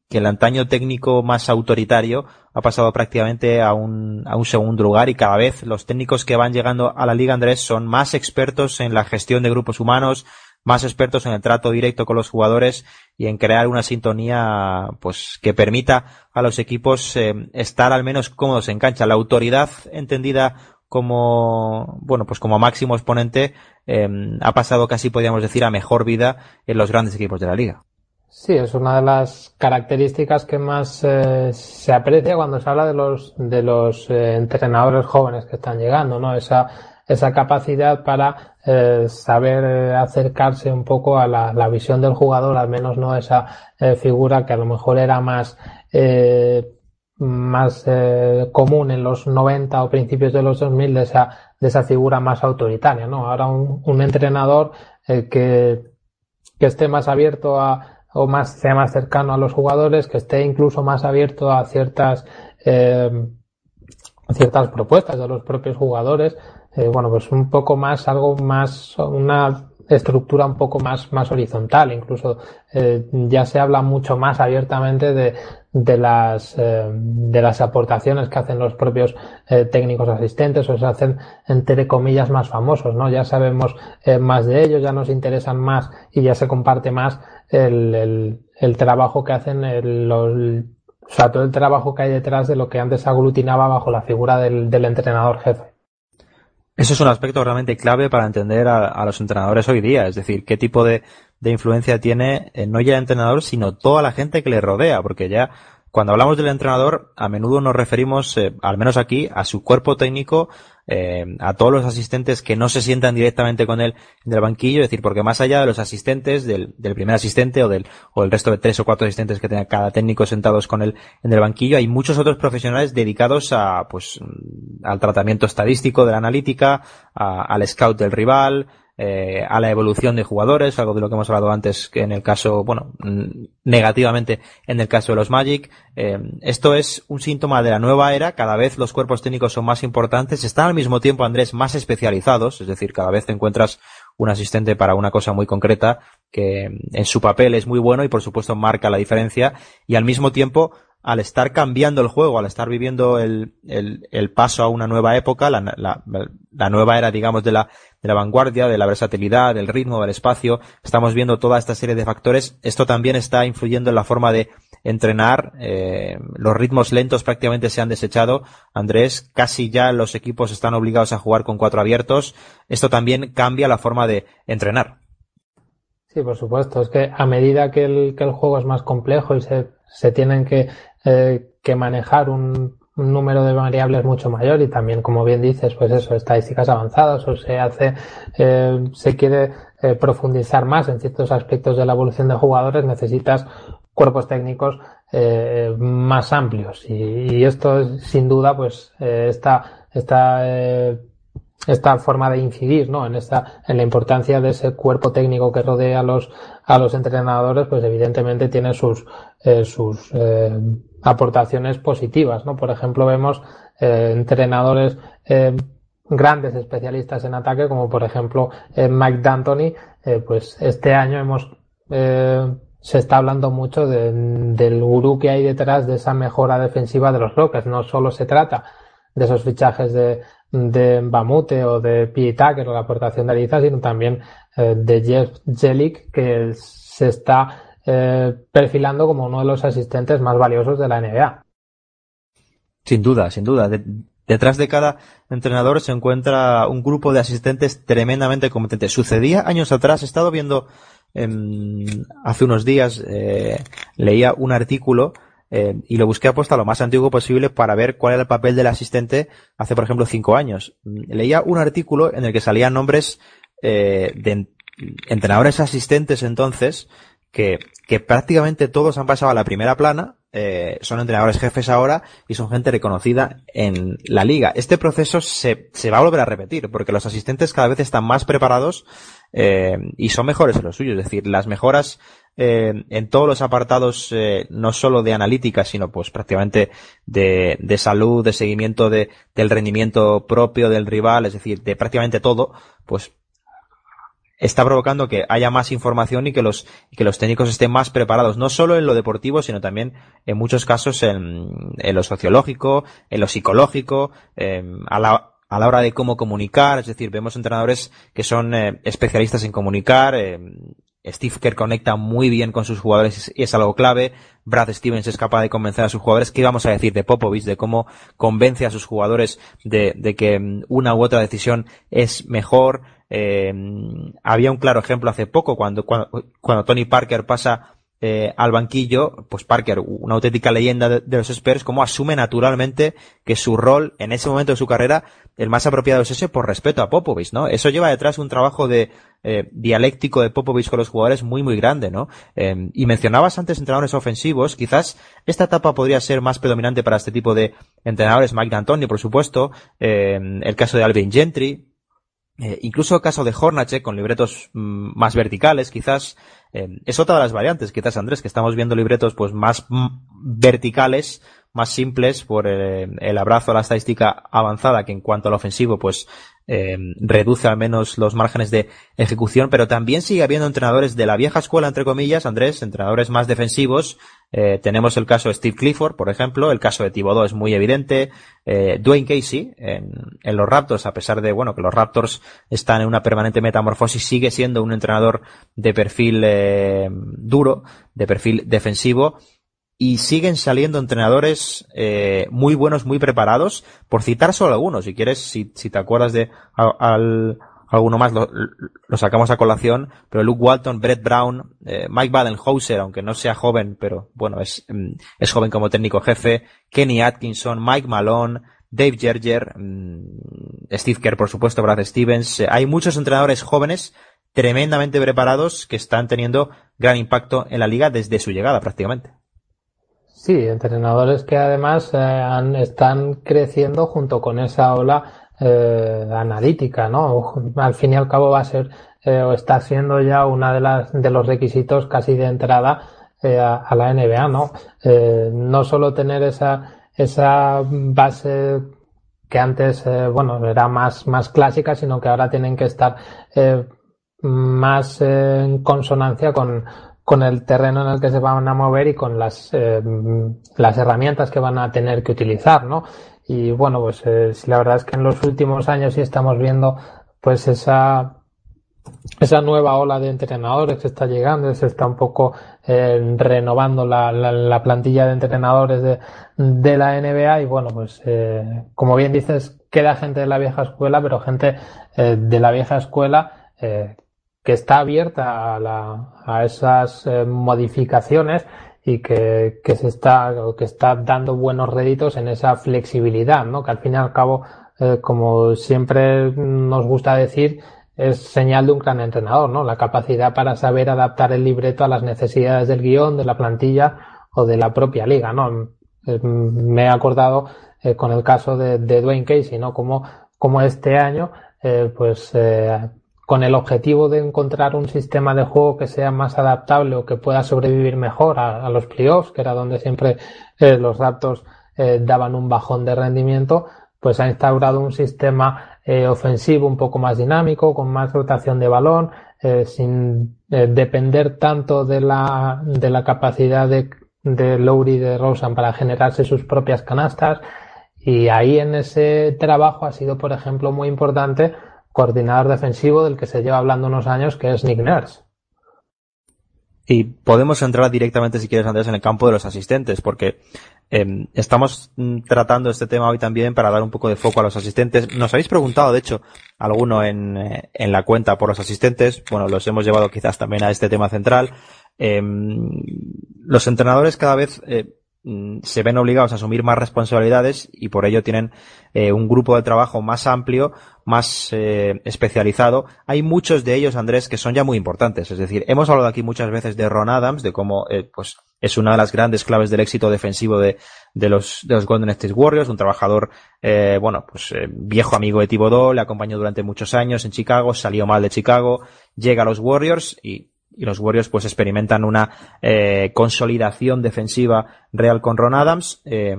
que el antaño técnico más autoritario ha pasado prácticamente a un, a un segundo lugar y cada vez los técnicos que van llegando a la Liga Andrés son más expertos en la gestión de grupos humanos, más expertos en el trato directo con los jugadores y en crear una sintonía pues que permita a los equipos eh, estar al menos cómodos en cancha. La autoridad entendida como bueno pues como máximo exponente eh, ha pasado casi podríamos decir a mejor vida en los grandes equipos de la liga. Sí, es una de las características que más eh, se aprecia cuando se habla de los de los entrenadores jóvenes que están llegando, ¿no? Esa esa capacidad para eh, saber eh, acercarse un poco a la, la, visión del jugador, al menos no esa eh, figura que a lo mejor era más eh, más común en los 90 o principios de los 2000 de esa de esa figura más autoritaria, ¿no? Ahora un, un entrenador que que esté más abierto a o más sea más cercano a los jugadores, que esté incluso más abierto a ciertas ciertas propuestas de los propios jugadores, eh, bueno, pues un poco más, algo más, una estructura un poco más, más horizontal. Incluso eh, ya se habla mucho más abiertamente de, de las, eh, de las aportaciones que hacen los propios eh, técnicos asistentes o se hacen entre comillas más famosos, ¿no? Ya sabemos eh, más de ellos, ya nos interesan más y ya se comparte más el, el, el trabajo que hacen el, los, o sea, todo el trabajo que hay detrás de lo que antes aglutinaba bajo la figura del, del entrenador jefe. Eso es un aspecto realmente clave para entender a, los entrenadores hoy día, es decir, qué tipo de, de influencia tiene eh, no ya el entrenador, sino toda la gente que le rodea, porque ya cuando hablamos del entrenador, a menudo nos referimos, eh, al menos aquí, a su cuerpo técnico, eh, a todos los asistentes que no se sientan directamente con él en el banquillo, es decir, porque más allá de los asistentes, del, del primer asistente o del, o el resto de tres o cuatro asistentes que tenga cada técnico sentados con él en el banquillo, hay muchos otros profesionales dedicados a, pues, al tratamiento estadístico de la analítica, a, al scout del rival, eh, a la evolución de jugadores, algo de lo que hemos hablado antes que en el caso, bueno, negativamente en el caso de los Magic. Eh, esto es un síntoma de la nueva era, cada vez los cuerpos técnicos son más importantes, están al mismo tiempo, Andrés, más especializados, es decir, cada vez te encuentras un asistente para una cosa muy concreta que en su papel es muy bueno y por supuesto marca la diferencia y al mismo tiempo al estar cambiando el juego, al estar viviendo el, el, paso a una nueva época, la, la, la, nueva era, digamos, de la, de la vanguardia, de la versatilidad, del ritmo, del espacio, estamos viendo toda esta serie de factores. Esto también está influyendo en la forma de entrenar. Eh, los ritmos lentos prácticamente se han desechado. Andrés, casi ya los equipos están obligados a jugar con cuatro abiertos. Esto también cambia la forma de entrenar. Sí, por supuesto. Es que a medida que el, que el juego es más complejo y se, se tienen que eh, que manejar un, número de variables mucho mayor y también, como bien dices, pues eso, estadísticas avanzadas o se hace, eh, se quiere eh, profundizar más en ciertos aspectos de la evolución de jugadores, necesitas cuerpos técnicos más amplios y, esto es, sin duda, pues esta, esta esta forma de incidir ¿no? en esta en la importancia de ese cuerpo técnico que rodea a los a los entrenadores pues evidentemente tiene sus sus aportaciones positivas no por ejemplo vemos eh, entrenadores eh, grandes especialistas en ataque como por ejemplo eh, Mike D'Antoni pues este año hemos se está hablando mucho de, del gurú que hay detrás de esa mejora defensiva de los Rockets no solo se trata de esos fichajes de de Bamute o de Pietaker o la aportación de Ariza, sino también eh, de Jeff Jelic, que se está eh, perfilando como uno de los asistentes más valiosos de la NBA. Sin duda, sin duda. De, detrás de cada entrenador se encuentra un grupo de asistentes tremendamente competentes. Sucedía años atrás, he estado viendo eh, hace unos días, eh, leía un artículo eh, y lo busqué apuesta lo más antiguo posible para ver cuál era el papel del asistente hace, por ejemplo, cinco años. Leía un artículo en el que salían nombres eh, de entrenadores asistentes entonces que, que prácticamente todos han pasado a la primera plana, eh, son entrenadores jefes ahora y son gente reconocida en la liga. Este proceso se, se va a volver a repetir porque los asistentes cada vez están más preparados eh, y son mejores en lo suyo. Es decir, las mejoras eh, en todos los apartados, eh, no solo de analítica, sino pues prácticamente de, de salud, de seguimiento de, del rendimiento propio del rival, es decir, de prácticamente todo, pues está provocando que haya más información y que los, que los técnicos estén más preparados, no solo en lo deportivo, sino también en muchos casos en, en lo sociológico, en lo psicológico, a la, a la hora de cómo comunicar, es decir, vemos entrenadores que son eh, especialistas en comunicar, eh, Steve Kerr conecta muy bien con sus jugadores y es algo clave. Brad Stevens es capaz de convencer a sus jugadores. ¿Qué vamos a decir de Popovich? De cómo convence a sus jugadores de, de que mm, una u otra decisión es mejor. Eh, había un claro ejemplo hace poco cuando, cuando, cuando Tony Parker pasa eh, al banquillo, pues Parker, una auténtica leyenda de, los Spurs, como asume naturalmente que su rol en ese momento de su carrera, el más apropiado es ese por respeto a Popovich, ¿no? Eso lleva detrás un trabajo de eh, dialéctico de Popovich con los jugadores muy, muy grande, ¿no? Em, y mencionabas antes entrenadores ofensivos, quizás esta etapa podría ser más predominante para este tipo de entrenadores, Mike D'Antoni, por supuesto, em, el caso de Alvin Gentry, eh, incluso el caso de Hornacek con libretos mm, más verticales, quizás eh, es otra de las variantes, quizás Andrés, que estamos viendo libretos pues más mm, verticales, más simples por el abrazo a la estadística avanzada, que en cuanto al ofensivo pues eh, reduce al menos los márgenes de ejecución, pero también sigue habiendo entrenadores de la vieja escuela, entre comillas, Andrés, entrenadores más defensivos. Eh, tenemos el caso de Steve Clifford, por ejemplo, el caso de Thibodeau es muy evidente. Eh, Dwayne Casey, en, en, los Raptors, a pesar de, bueno, que los Raptors están en una permanente metamorfosis, sigue siendo un entrenador de perfil eh, duro, de perfil defensivo y siguen saliendo entrenadores eh, muy buenos, muy preparados, por citar solo algunos. Si quieres, si, si te acuerdas de al, alguno más, lo, lo, sacamos a colación, pero Luke Walton, Brett Brown, eh, Mike Badenhauser, aunque no sea joven, pero bueno, es, mm, es joven como técnico jefe, Kenny Atkinson, Mike Malone, Dave Gerger, mm, Steve Kerr, por supuesto, Brad Stevens. Eh, hay muchos entrenadores jóvenes tremendamente preparados que están teniendo gran impacto en la liga desde su llegada prácticamente. Sí, entrenadores que además eh, están creciendo junto con esa ola eh, analítica, ¿no? Al fin y al cabo va a ser eh, o está siendo ya una de las de los requisitos casi de entrada a, la NBA, ¿no? no solo tener esa esa base que antes, bueno, era más más clásica, sino que ahora tienen que estar más en consonancia con con el terreno en el que se van a mover y con las, eh, las herramientas que van a tener que utilizar, ¿no? Y bueno, pues eh, la verdad es que en los últimos años sí estamos viendo pues esa esa nueva ola de entrenadores que está llegando, se está un poco eh, renovando la, la, plantilla de entrenadores de, de, la NBA y bueno, pues eh, como bien dices, queda gente de la vieja escuela, pero gente de la vieja escuela eh, que está abierta a, la, a esas eh, modificaciones y que, que, se está, que está dando buenos réditos en esa flexibilidad, ¿no? Que al fin y al cabo, eh, como siempre nos gusta decir, es señal de un gran entrenador, ¿no? La capacidad para saber adaptar el libreto a las necesidades del guion, de la plantilla o de la propia liga, ¿no? Eh, me he acordado con el caso de, de, Dwayne Casey, ¿no? Como, como este año, pues con el objetivo de encontrar un sistema de juego que sea más adaptable o que pueda sobrevivir mejor a, los playoffs, que era donde siempre eh, los Raptors eh, daban un bajón de rendimiento, pues ha instaurado un sistema eh, ofensivo un poco más dinámico, con más rotación de balón, eh, sin depender tanto de la, de la capacidad de, de Lowry y de Rosen para generarse sus propias canastas. Y ahí en ese trabajo ha sido, por ejemplo, muy importante coordinador defensivo del que se lleva hablando unos años, que es Nick Nurse. Y podemos entrar directamente, si quieres, Andrés, en el campo de los asistentes, porque eh, estamos mm, tratando este tema hoy también para dar un poco de foco a los asistentes. Nos habéis preguntado, de hecho, alguno en, eh, en la cuenta por los asistentes. Bueno, los hemos llevado quizás también a este tema central. Eh, los entrenadores cada vez eh, Mm, se ven obligados a asumir más responsabilidades y por ello tienen eh, un grupo de trabajo más amplio, más eh, especializado. Hay muchos de ellos, Andrés, que son ya muy importantes. Es decir, hemos hablado aquí muchas veces de Ron Adams, de cómo eh, pues es una de las grandes claves del éxito defensivo de, de los, de los Golden State Warriors, un trabajador, eh, bueno, pues eh, viejo amigo de Thibodeau, le acompañó durante muchos años en Chicago, salió mal de Chicago, llega a los Warriors y y los Warriors pues experimentan una eh, consolidación defensiva real con Ron Adams. Eh,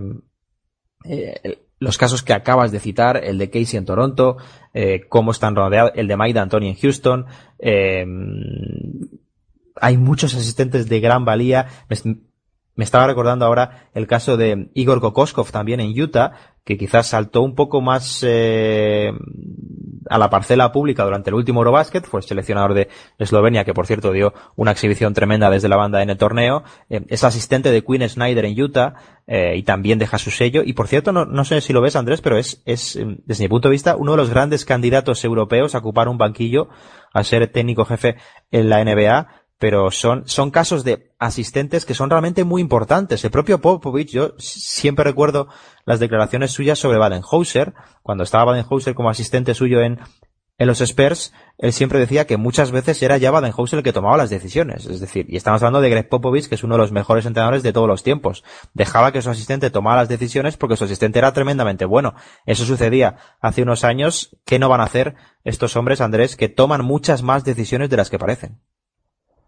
eh, los casos que acabas de citar, el de Casey en Toronto, eh, cómo están rodeados, el de Mike Anthony en Houston, eh, hay muchos asistentes de gran valía. Estaba recordando ahora el caso de Igor Kokoskov también en Utah, que quizás saltó un poco más eh, a la parcela pública durante el último Eurobasket, fue el seleccionador de Eslovenia, que por cierto dio una exhibición tremenda desde la banda en el torneo, eh, es asistente de Quinn Snyder en Utah eh, y también deja su sello. Y por cierto, no, no sé si lo ves Andrés, pero es, es, desde mi punto de vista, uno de los grandes candidatos europeos a ocupar un banquillo, a ser técnico jefe en la NBA pero son, son casos de asistentes que son realmente muy importantes. El propio Popovich, yo siempre recuerdo las declaraciones suyas sobre Badenhauser, cuando estaba Badenhauser como asistente suyo en, en los Spurs, él siempre decía que muchas veces era ya Badenhauser el que tomaba las decisiones. Es decir, y estamos hablando de Greg Popovich, que es uno de los mejores entrenadores de todos los tiempos. Dejaba que su asistente tomara las decisiones porque su asistente era tremendamente bueno. Eso sucedía hace unos años. ¿Qué no van a hacer estos hombres, Andrés, que toman muchas más decisiones de las que parecen?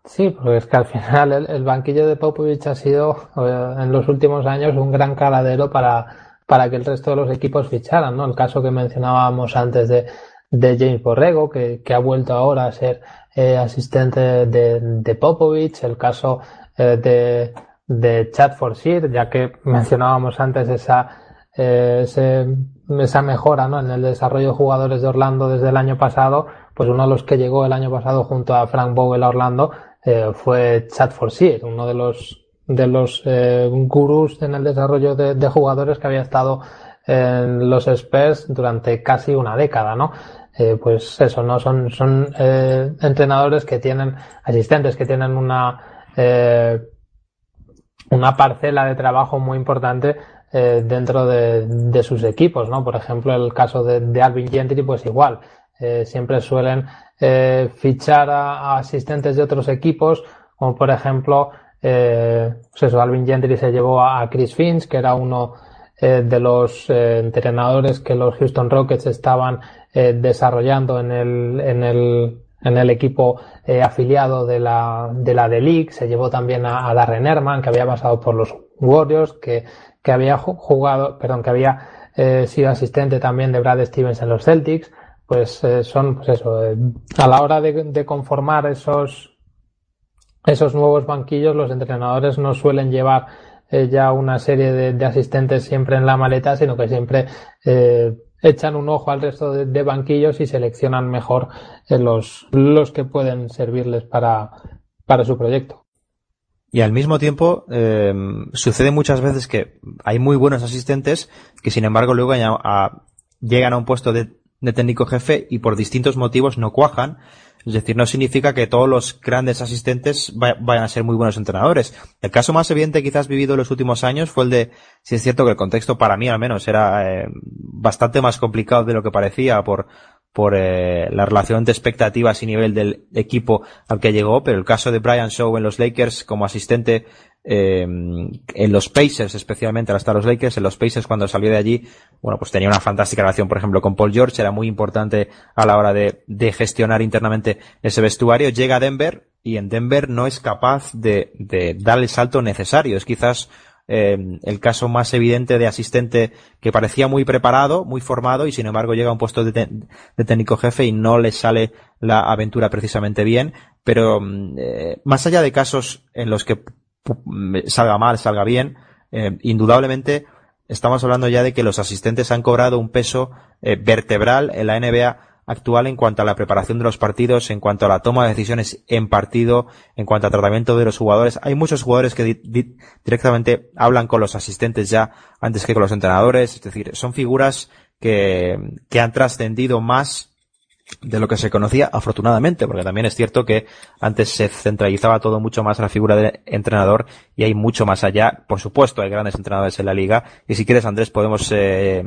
Sí, porque es que al final el, banquillo de Popovich ha sido eh, en los últimos años un gran caladero para, para que el resto de los equipos ficharan, ¿no? El caso que mencionábamos antes de, de James Borrego, que, que ha vuelto ahora a ser eh, asistente de, de, Popovich, el caso eh, de, de Chad Forsyth, ya que mencionábamos antes esa, ese, esa mejora ¿no? en el desarrollo de jugadores de Orlando desde el año pasado, pues uno de los que llegó el año pasado junto a Frank Vogel a Orlando eh, fue Chad Forsyth, uno de los de los eh, gurús en el desarrollo de, jugadores que había estado en los Spurs durante casi una década, ¿no? Eh, pues eso, ¿no? Son, son eh, entrenadores que tienen, asistentes que tienen una, una parcela de trabajo muy importante dentro de, de, sus equipos, ¿no? Por ejemplo, el caso de, de Alvin Gentry, pues igual, siempre suelen eh, fichar a, asistentes de otros equipos, como por ejemplo, eh, pues eso, Alvin Gentry se llevó a, Chris Finch, que era uno eh, de los eh, entrenadores que los Houston Rockets estaban eh, desarrollando en el, en el, en el equipo afiliado de la, de la The League. Se llevó también a, a Darren Herman, que había pasado por los Warriors, que, que había jugado, perdón, que había sido asistente también de Brad Stevens en los Celtics pues eh, son, pues eso, eh, a la hora de, conformar esos, esos nuevos banquillos, los entrenadores no suelen llevar eh, ya una serie de, de, asistentes siempre en la maleta, sino que siempre echan un ojo al resto de, banquillos y seleccionan mejor los, los que pueden servirles para, para su proyecto. Y al mismo tiempo, sucede muchas veces que hay muy buenos asistentes que sin embargo luego a, llegan a un puesto de de técnico jefe y por distintos motivos no cuajan. Es decir, no significa que todos los grandes asistentes vayan a ser muy buenos entrenadores. El caso más evidente quizás vivido en los últimos años fue el de, si es cierto que el contexto para mí al menos era eh, bastante más complicado de lo que parecía por, por eh, la relación de expectativas y nivel del equipo al que llegó, pero el caso de Brian Shaw en los Lakers como asistente eh, en los Pacers especialmente, hasta los Lakers, en los Pacers cuando salió de allí, bueno, pues tenía una fantástica relación, por ejemplo, con Paul George, era muy importante a la hora de, gestionar internamente ese vestuario, llega a Denver y en Denver no es capaz de, de dar el salto necesario, es quizás eh, el caso más evidente de asistente que parecía muy preparado, muy formado y sin embargo llega a un puesto de, técnico jefe y no le sale la aventura precisamente bien. Pero eh, más allá de casos en los que salga mal, salga bien, eh, indudablemente estamos hablando ya de que los asistentes han cobrado un peso eh, vertebral en la NBA actual en cuanto a la preparación de los partidos, en cuanto a la toma de decisiones en partido, en cuanto al tratamiento de los jugadores. Hay muchos jugadores que di di directamente hablan con los asistentes ya antes que con los entrenadores, es decir, son figuras que, que han trascendido más de lo que se conocía, afortunadamente, porque también es cierto que antes se centralizaba todo mucho más la figura de entrenador y hay mucho más allá. Por supuesto, hay grandes entrenadores en la liga y si quieres, Andrés, podemos eh,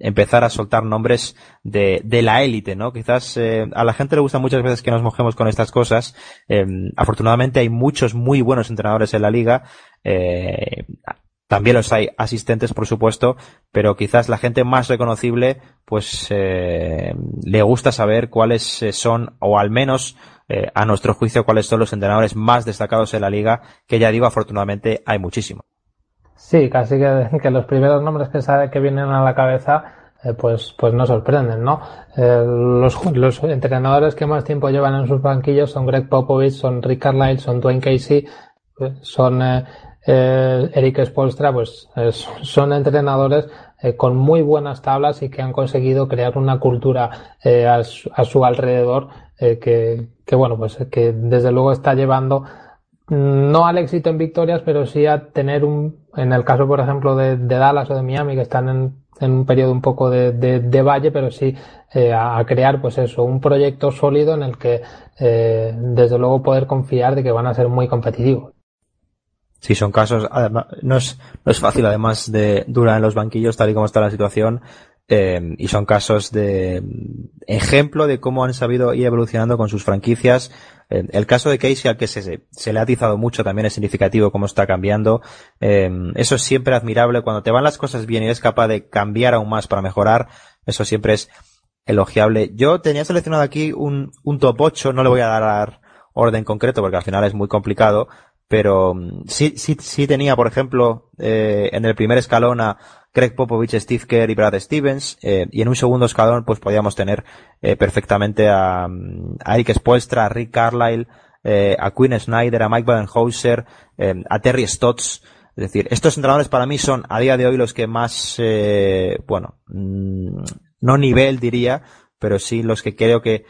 empezar a soltar nombres de, de la élite, ¿no? Quizás eh, a la gente le gusta muchas veces que nos mojemos con estas cosas. Eh, afortunadamente hay muchos muy buenos entrenadores en la liga. Eh, también los hay asistentes, por supuesto, pero quizás la gente más reconocible, pues eh, le gusta saber cuáles eh, son, o al menos eh, a nuestro juicio, cuáles son los entrenadores más destacados en la liga, que ya digo, afortunadamente hay muchísimo. Sí, casi que, los primeros nombres que, sabe, que vienen a la cabeza eh, pues, pues no sorprenden, ¿no? Los, los, entrenadores que más tiempo llevan en sus banquillos son Greg Popovich, son Rick Carlisle, son Dwayne Casey, eh, son Eric Spolstra, pues son entrenadores con muy buenas tablas y que han conseguido crear una cultura a su, a, su, alrededor que, que, bueno, pues que desde luego está llevando no al éxito en victorias, pero sí a tener un, en el caso, por ejemplo, de, Dallas o de Miami, que están en, un periodo un poco de, de, valle, pero sí eh, a, crear, pues eso, un proyecto sólido en el que, eh, desde luego, poder confiar de que van a ser muy competitivos. Sí, son casos, además, no es, no es fácil además de durar en los banquillos tal y como está la situación, eh, y son casos de ejemplo de cómo han sabido ir evolucionando con sus franquicias. Eh, el caso de Casey, al que se, se, le ha atizado mucho, también es significativo cómo está cambiando. Eh, eso es siempre admirable. Cuando te van las cosas bien y eres capaz de cambiar aún más para mejorar, eso siempre es elogiable. Yo tenía seleccionado aquí un, un top 8, no le voy a dar orden concreto porque al final es muy complicado, pero mm, sí, sí, sí tenía, por ejemplo, en el primer escalón a Craig Popovich, Steve Kerr y Brad Stevens, eh, y en un segundo escalón pues podíamos tener eh, perfectamente a, a, Eric Spoelstra, a Rick Carlisle, eh, a Quinn Snyder, a Mike Badenhauser, a Terry Stotts, es decir, estos entrenadores para mí son a día de hoy los que más, bueno, mm, no nivel diría, pero sí los que creo que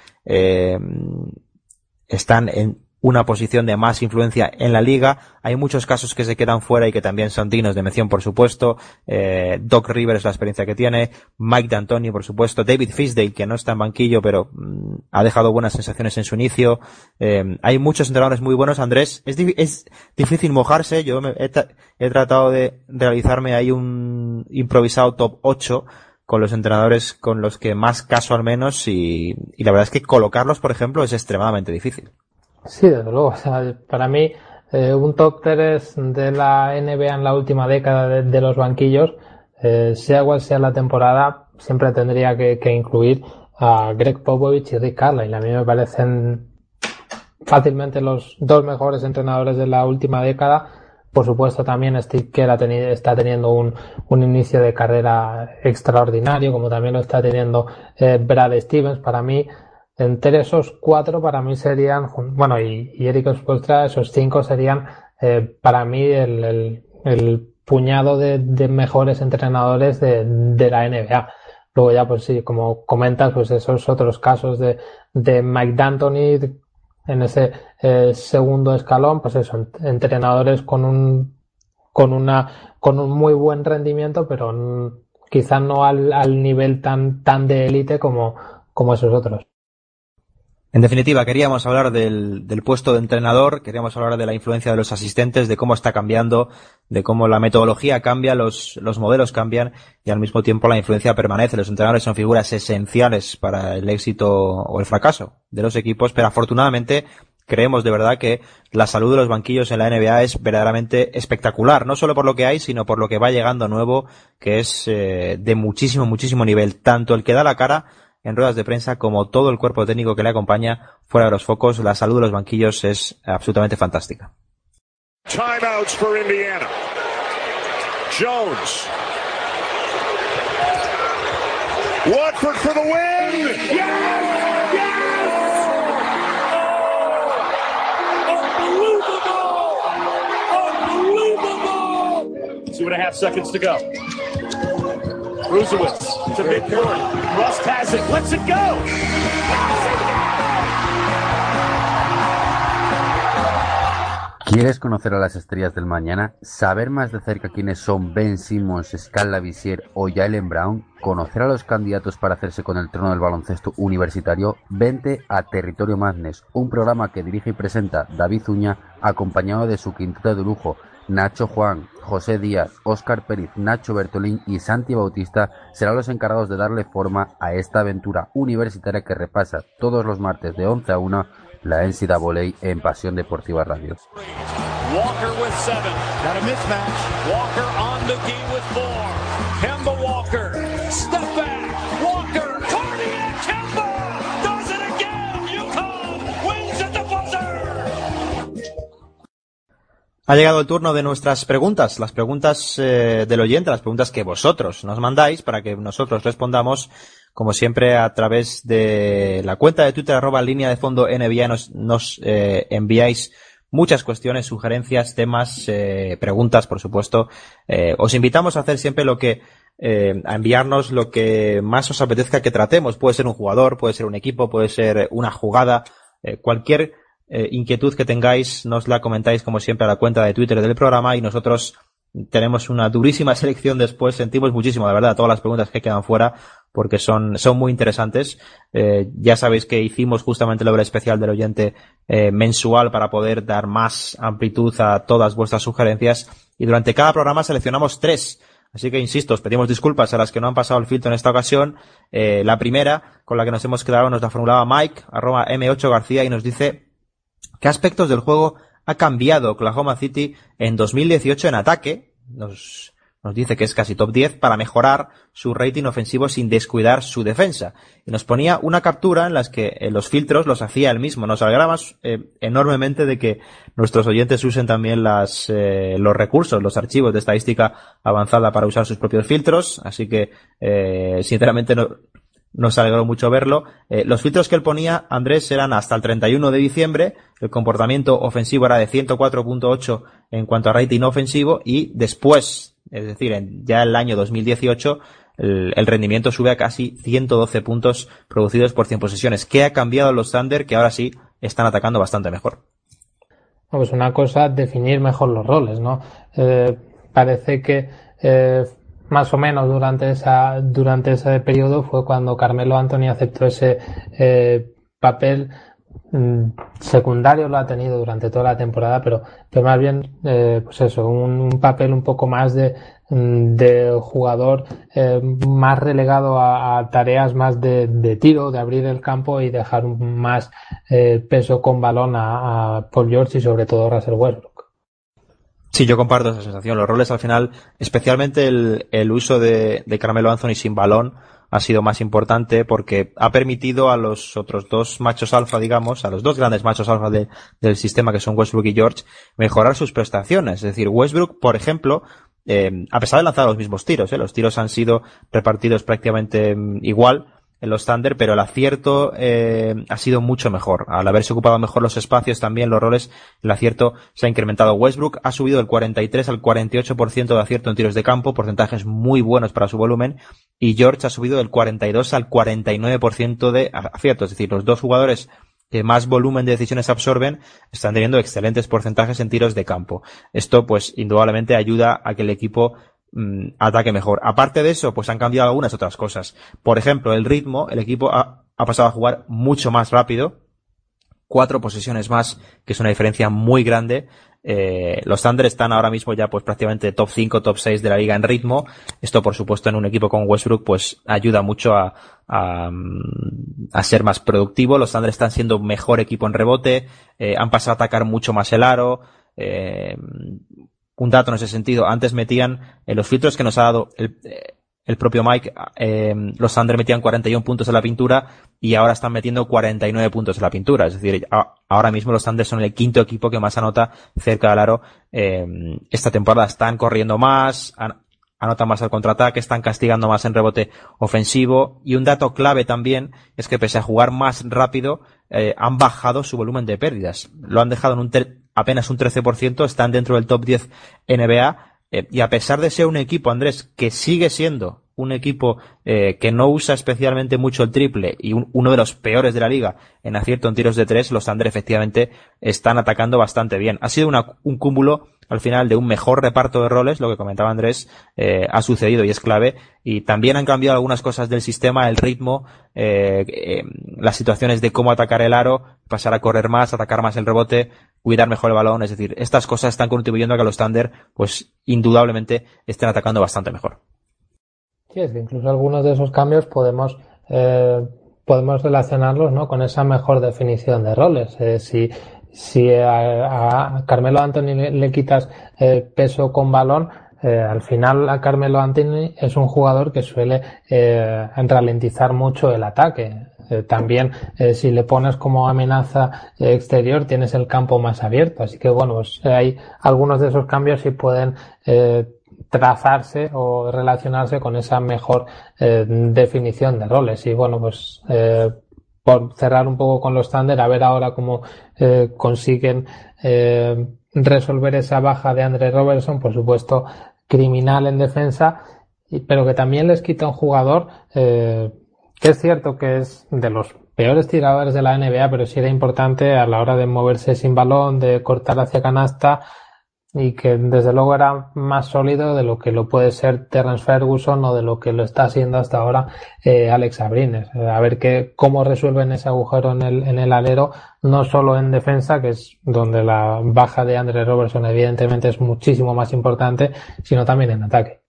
están en una posición de más influencia en la liga. Hay muchos casos que se quedan fuera y que también son dignos de mención, por supuesto. Eh, Doc Rivers, la experiencia que tiene. Mike D'Antoni, por supuesto. David Fisdale, que no está en banquillo, pero mm, ha dejado buenas sensaciones en su inicio. Eh, hay muchos entrenadores muy buenos, Andrés. Es, es difícil mojarse. Yo he, he, tratado de realizarme ahí un improvisado top 8 con los entrenadores con los que más caso al menos y, y la verdad es que colocarlos, por ejemplo, es extremadamente difícil. Sí, desde luego. O sea, para mí, eh, un top 3 de la NBA en la última década de, los banquillos, eh, sea cual sea la temporada, siempre tendría que, incluir a Greg Popovich y Rick Carlisle. A mí me parecen fácilmente los dos mejores entrenadores de la última década. Por supuesto, también Steve Kerr está teniendo un, un, inicio de carrera extraordinario, como también lo está teniendo eh, Brad Stevens. Para mí, entre esos cuatro para mí serían, bueno, y, y Eric Spolstra, esos cinco serían eh, para mí el, puñado de, mejores entrenadores de, la NBA. Luego ya, pues sí, como comentas, pues esos otros casos de, de Mike D'Antoni en ese eh, segundo escalón, pues eso, entrenadores con un, con una, con un muy buen rendimiento, pero quizá no al, al nivel tan, tan de élite como, como esos otros. En definitiva, queríamos hablar del, del, puesto de entrenador, queríamos hablar de la influencia de los asistentes, de cómo está cambiando, de cómo la metodología cambia, los, los modelos cambian y al mismo tiempo la influencia permanece. Los entrenadores son figuras esenciales para el éxito o el fracaso de los equipos, pero afortunadamente creemos de verdad que la salud de los banquillos en la NBA es verdaderamente espectacular, no solo por lo que hay, sino por lo que va llegando nuevo, que es eh, de muchísimo, muchísimo nivel. Tanto el que da la cara en ruedas de prensa como todo el cuerpo técnico que le acompaña fuera de los focos. La salud de los banquillos es absolutamente fantástica. Timeouts for Indiana. Jones. Watford for the win. Yes! Yes! Unbelievable! Unbelievable! Two and a half seconds to go. Rust has it. Let's go. ¿Quieres conocer a las estrellas del mañana? ¿Saber más de cerca quiénes son Ben Simmons, Scala Visier o Jalen Brown? ¿Conocer a los candidatos para hacerse con el trono del baloncesto universitario? Vente a Territorio Madness, un programa que dirige y presenta David Uña, acompañado de su quinteto de lujo, Nacho Juan, José Díaz, Óscar Pérez, Nacho Bertolín y Santi Bautista serán los encargados de darle forma a esta aventura universitaria que repasa todos los martes de 11 a 1 la NCAA en Pasión Deportiva Radio. Walker with seven. Got a mismatch. Walker on the key with four. Ha llegado el turno de nuestras preguntas, las preguntas eh, del oyente, las preguntas que vosotros nos mandáis para que nosotros respondamos, como siempre, a través de la cuenta de Twitter arroba línea de fondo NBA nos, eh, enviáis muchas cuestiones, sugerencias, temas, eh, preguntas, por supuesto. Os invitamos a hacer siempre lo que a enviarnos lo que más os apetezca que tratemos. Puede ser un jugador, puede ser un equipo, puede ser una jugada, cualquier eh, inquietud que tengáis, nos la comentáis como siempre a la cuenta de Twitter del programa y nosotros tenemos una durísima selección después. Sentimos muchísimo, de verdad, todas las preguntas que quedan fuera porque son, son muy interesantes. Eh, ya sabéis que hicimos justamente la obra especial del oyente eh, mensual para poder dar más amplitud a todas vuestras sugerencias y durante cada programa seleccionamos tres. Así que insisto, os pedimos disculpas a las que no han pasado el filtro en esta ocasión. La primera, con la que nos hemos quedado, nos la formulaba Mike, arroba M8 García, y nos dice ¿Qué aspectos del juego ha cambiado Oklahoma City en 2018 en ataque? Nos, nos dice que es casi top 10 para mejorar su rating ofensivo sin descuidar su defensa. Y nos ponía una captura en las que los filtros los hacía él mismo. Nos alegramos eh, enormemente de que nuestros oyentes usen también las, eh, los recursos, los archivos de estadística avanzada para usar sus propios filtros. Así que, eh, sinceramente, no, nos alegró mucho verlo. Eh, los filtros que él ponía, Andrés, eran hasta el 31 de diciembre. El comportamiento ofensivo era de 104.8 en cuanto a rating ofensivo y después, es decir, en ya el año 2018, el, el, rendimiento sube a casi 112 puntos producidos por 100 posesiones. ¿Qué ha cambiado los Thunder que ahora sí están atacando bastante mejor? Pues una cosa, definir mejor los roles, ¿no? Eh, parece que eh, más o menos durante esa durante ese periodo fue cuando Carmelo Anthony aceptó ese eh, papel mmm, secundario lo ha tenido durante toda la temporada pero pero más bien eh, pues eso un, un, papel un poco más de de jugador eh, más relegado a, tareas más de, de, tiro, de abrir el campo y dejar más eh, peso con balón a, a Paul George y sobre todo Russell Westbrook. Sí, yo comparto esa sensación. Los roles al final, especialmente el, el uso de, de Carmelo Anthony sin balón, ha sido más importante porque ha permitido a los otros dos machos alfa, digamos, a los dos grandes machos alfa de, del sistema que son Westbrook y George, mejorar sus prestaciones. Es decir, Westbrook, por ejemplo, eh, a pesar de lanzar los mismos tiros, ¿eh? los tiros han sido repartidos prácticamente mm, igual en los Thunder, pero el acierto eh, ha sido mucho mejor. Al haberse ocupado mejor los espacios, también los roles, el acierto se ha incrementado. Westbrook ha subido del 43 al 48% de acierto en tiros de campo, porcentajes muy buenos para su volumen, y George ha subido del 42 al 49% de acierto. Es decir, los dos jugadores que más volumen de decisiones absorben están teniendo excelentes porcentajes en tiros de campo. Esto, pues, indudablemente ayuda a que el equipo mmm, ataque mejor. Aparte de eso, pues han cambiado algunas otras cosas. Por ejemplo, el ritmo, el equipo ha, ha pasado a jugar mucho más rápido, cuatro posesiones más, que es una diferencia muy grande. Eh, los Thunder están ahora mismo ya pues prácticamente top 5, top 6 de la liga en ritmo. Esto por supuesto en un equipo con Westbrook pues ayuda mucho a, a, a ser más productivo. Los Thunder están siendo mejor equipo en rebote, eh, han pasado a atacar mucho más el aro. Eh, un dato en ese sentido, antes metían en los filtros que nos ha dado el, el propio Mike, eh, los Thunder metían 41 puntos en la pintura y ahora están metiendo 49 puntos en la pintura. Es decir, ahora mismo los Thunder son el quinto equipo que más anota cerca del aro. Eh, esta temporada están corriendo más, an, anotan más al contraataque, están castigando más en rebote ofensivo. Y un dato clave también es que pese a jugar más rápido, eh, han bajado su volumen de pérdidas. Lo han dejado en un apenas un 13%, están dentro del top 10 NBA eh, y a pesar de ser un equipo, Andrés, que sigue siendo un equipo eh, que no usa especialmente mucho el triple y un, uno de los peores de la liga en acierto en tiros de tres, los Thunder efectivamente están atacando bastante bien. Ha sido un cúmulo al final de un mejor reparto de roles, lo que comentaba Andrés, eh, ha sucedido y es clave. Y también han cambiado algunas cosas del sistema, el ritmo, eh, eh, las situaciones de cómo atacar el aro, pasar a correr más, atacar más el rebote, cuidar mejor el balón. Es decir, estas cosas están contribuyendo a que los Thunder, pues indudablemente, estén atacando bastante mejor. Sí, es que incluso algunos de esos cambios podemos eh, podemos relacionarlos ¿no? con esa mejor definición de roles. Si si a, a, Carmelo Anthony le, quitas eh, peso con balón, eh, al final a Carmelo Anthony es un jugador que suele eh, ralentizar mucho el ataque. Eh, también si le pones como amenaza exterior tienes el campo más abierto. Así que bueno, pues, hay algunos de esos cambios y pueden trazarse o relacionarse con esa mejor definición de roles. Y bueno, pues por cerrar un poco con los Thunder, a ver ahora cómo consiguen resolver esa baja de Andre Robertson, por supuesto, criminal en defensa, pero que también les quita un jugador eh, que es cierto que es de los peores tiradores de la NBA, pero sí era importante a la hora de moverse sin balón, de cortar hacia canasta y que desde luego era más sólido de lo que lo puede ser Terrence Ferguson o de lo que lo está haciendo hasta ahora eh, Alex Abrines. Eh, a ver qué, cómo resuelven ese agujero en el, en el alero, no solo en defensa, que es donde la baja de Andre Robertson evidentemente es muchísimo más importante, sino también en ataque.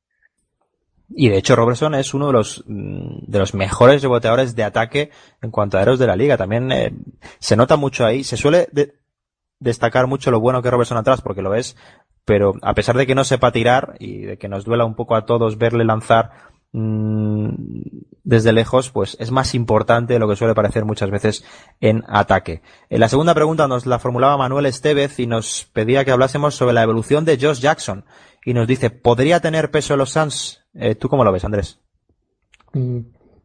Y de hecho Robertson es uno de los mm, de los mejores reboteadores de ataque en cuanto a aeros de la liga. También eh, se nota mucho ahí. Se suele destacar mucho lo bueno que Robertson atrás, porque lo es, pero a pesar de que no sepa tirar y de que nos duela un poco a todos verle lanzar mmm, desde lejos, pues es más importante de lo que suele parecer muchas veces en ataque. En la segunda pregunta nos la formulaba Manuel Estevez y nos pedía que hablásemos sobre la evolución de Josh Jackson. Y nos dice, ¿podría tener peso en los Suns? Eh, ¿Tú cómo lo ves, Andrés?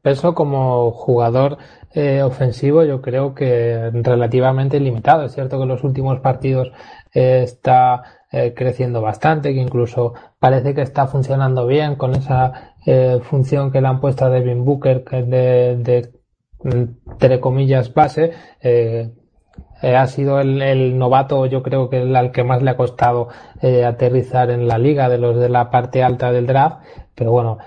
Peso como jugador eh, ofensivo yo creo que relativamente limitado. Es cierto que en los últimos partidos eh, está eh, creciendo bastante, que incluso parece que está funcionando bien con esa función que le han puesto a Devin Booker que de, de entre comillas base. ha sido el, el, novato, yo creo que el al que más le ha costado aterrizar en la liga de los de la parte alta del draft, pero bueno,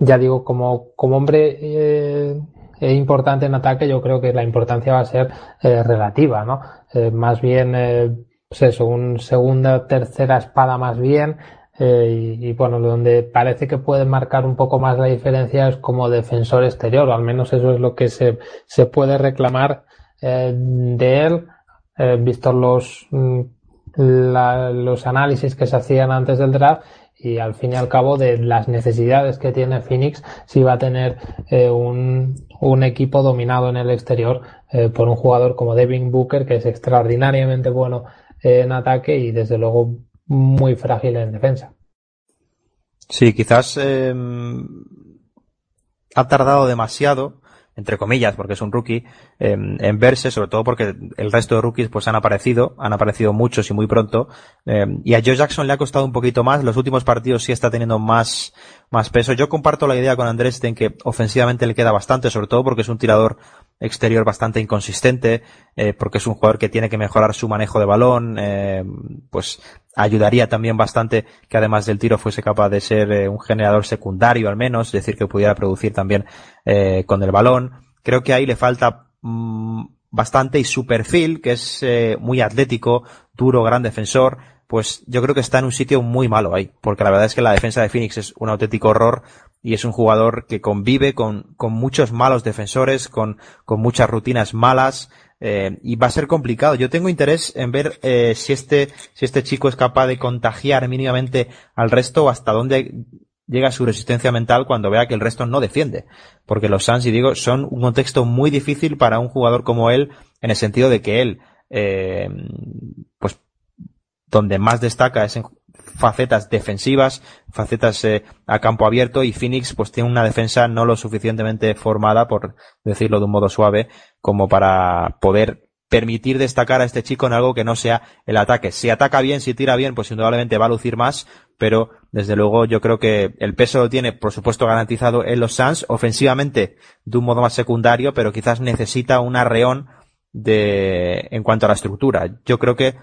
ya digo, como, como hombre es importante en ataque, yo creo que la importancia va a ser eh, relativa, ¿no? Eh, más bien, eh, pues eso, un segunda, tercera espada más bien, eh, y, bueno, donde parece que puede marcar un poco más la diferencia es como defensor exterior, o al menos eso es lo que se, se puede reclamar eh, de él, eh, visto los, mm, la, los análisis que se hacían antes del draft y al fin y al cabo de las necesidades que tiene Phoenix si va a tener eh, un, un, equipo dominado en el exterior eh, por un jugador como Devin Booker que es extraordinariamente bueno en ataque y desde luego muy frágil en defensa. Sí, quizás eh, ha tardado demasiado entre comillas, porque es un rookie, eh, en verse, sobre todo porque el resto de rookies pues han aparecido, han aparecido muchos y muy pronto, eh, y a Joe Jackson le ha costado un poquito más, los últimos partidos sí está teniendo más, más peso. Yo comparto la idea con Andrés de que ofensivamente le queda bastante, sobre todo porque es un tirador exterior bastante inconsistente, eh, porque es un jugador que tiene que mejorar su manejo de balón, eh, pues ayudaría también bastante que además del tiro fuese capaz de ser eh, un generador secundario al menos, es decir, que pudiera producir también eh, con el balón. Creo que ahí le falta mmm, bastante y su perfil, que es eh, muy atlético, duro, gran defensor, pues yo creo que está en un sitio muy malo ahí, porque la verdad es que la defensa de Phoenix es un auténtico horror y es un jugador que convive con, con muchos malos defensores, con, con muchas rutinas malas, eh, y va a ser complicado. Yo tengo interés en ver eh, si este si este chico es capaz de contagiar mínimamente al resto o hasta dónde llega su resistencia mental cuando vea que el resto no defiende. Porque los Suns, y digo, son un contexto muy difícil para un jugador como él, en el sentido de que él, eh, pues, donde más destaca es en facetas defensivas, facetas eh, a campo abierto y Phoenix pues tiene una defensa no lo suficientemente formada, por decirlo de un modo suave, como para poder permitir destacar a este chico en algo que no sea el ataque. Si ataca bien, si tira bien, pues indudablemente va a lucir más, pero desde luego yo creo que el peso lo tiene, por supuesto, garantizado en los Suns, ofensivamente de un modo más secundario, pero quizás necesita un arreón de, en cuanto a la estructura. Yo creo que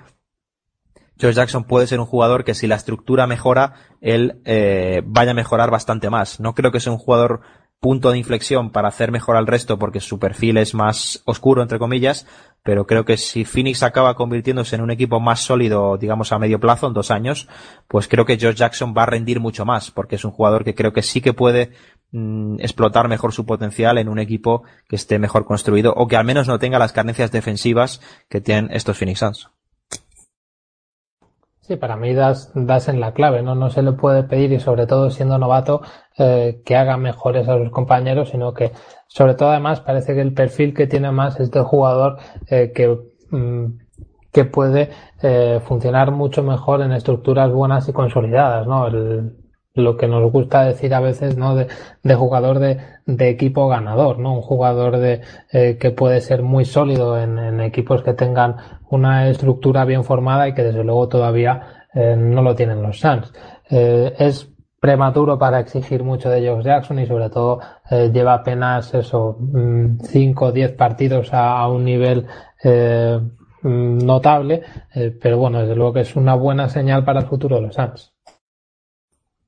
George Jackson puede ser un jugador que si la estructura mejora, él eh, vaya a mejorar bastante más. No creo que sea un jugador punto de inflexión para hacer mejor al resto porque su perfil es más oscuro, entre comillas, pero creo que si Phoenix acaba convirtiéndose en un equipo más sólido, digamos a medio plazo, en dos años, pues creo que George Jackson va a rendir mucho más porque es un jugador que creo que sí que puede mm, explotar mejor su potencial en un equipo que esté mejor construido o que al menos no tenga las carencias defensivas que tienen estos Phoenix Suns. Sí, para mí das, das en la clave, ¿no? No se le puede pedir, y sobre todo siendo novato, eh, que haga mejores a sus compañeros, sino que, sobre todo además, parece que el perfil que tiene más es de jugador eh, que, mm, que puede eh, funcionar mucho mejor en estructuras buenas y consolidadas, ¿no? El, lo que nos gusta decir a veces, ¿no? De, de jugador de, de, equipo ganador, ¿no? Un jugador de, eh, que puede ser muy sólido en, en, equipos que tengan una estructura bien formada y que desde luego todavía eh, no lo tienen los Suns. Eh, es prematuro para exigir mucho de Josh Jackson y sobre todo eh, lleva apenas eso, 5 o 10 partidos a, a, un nivel mm, notable, pero bueno, desde luego que es una buena señal para el futuro de los Suns.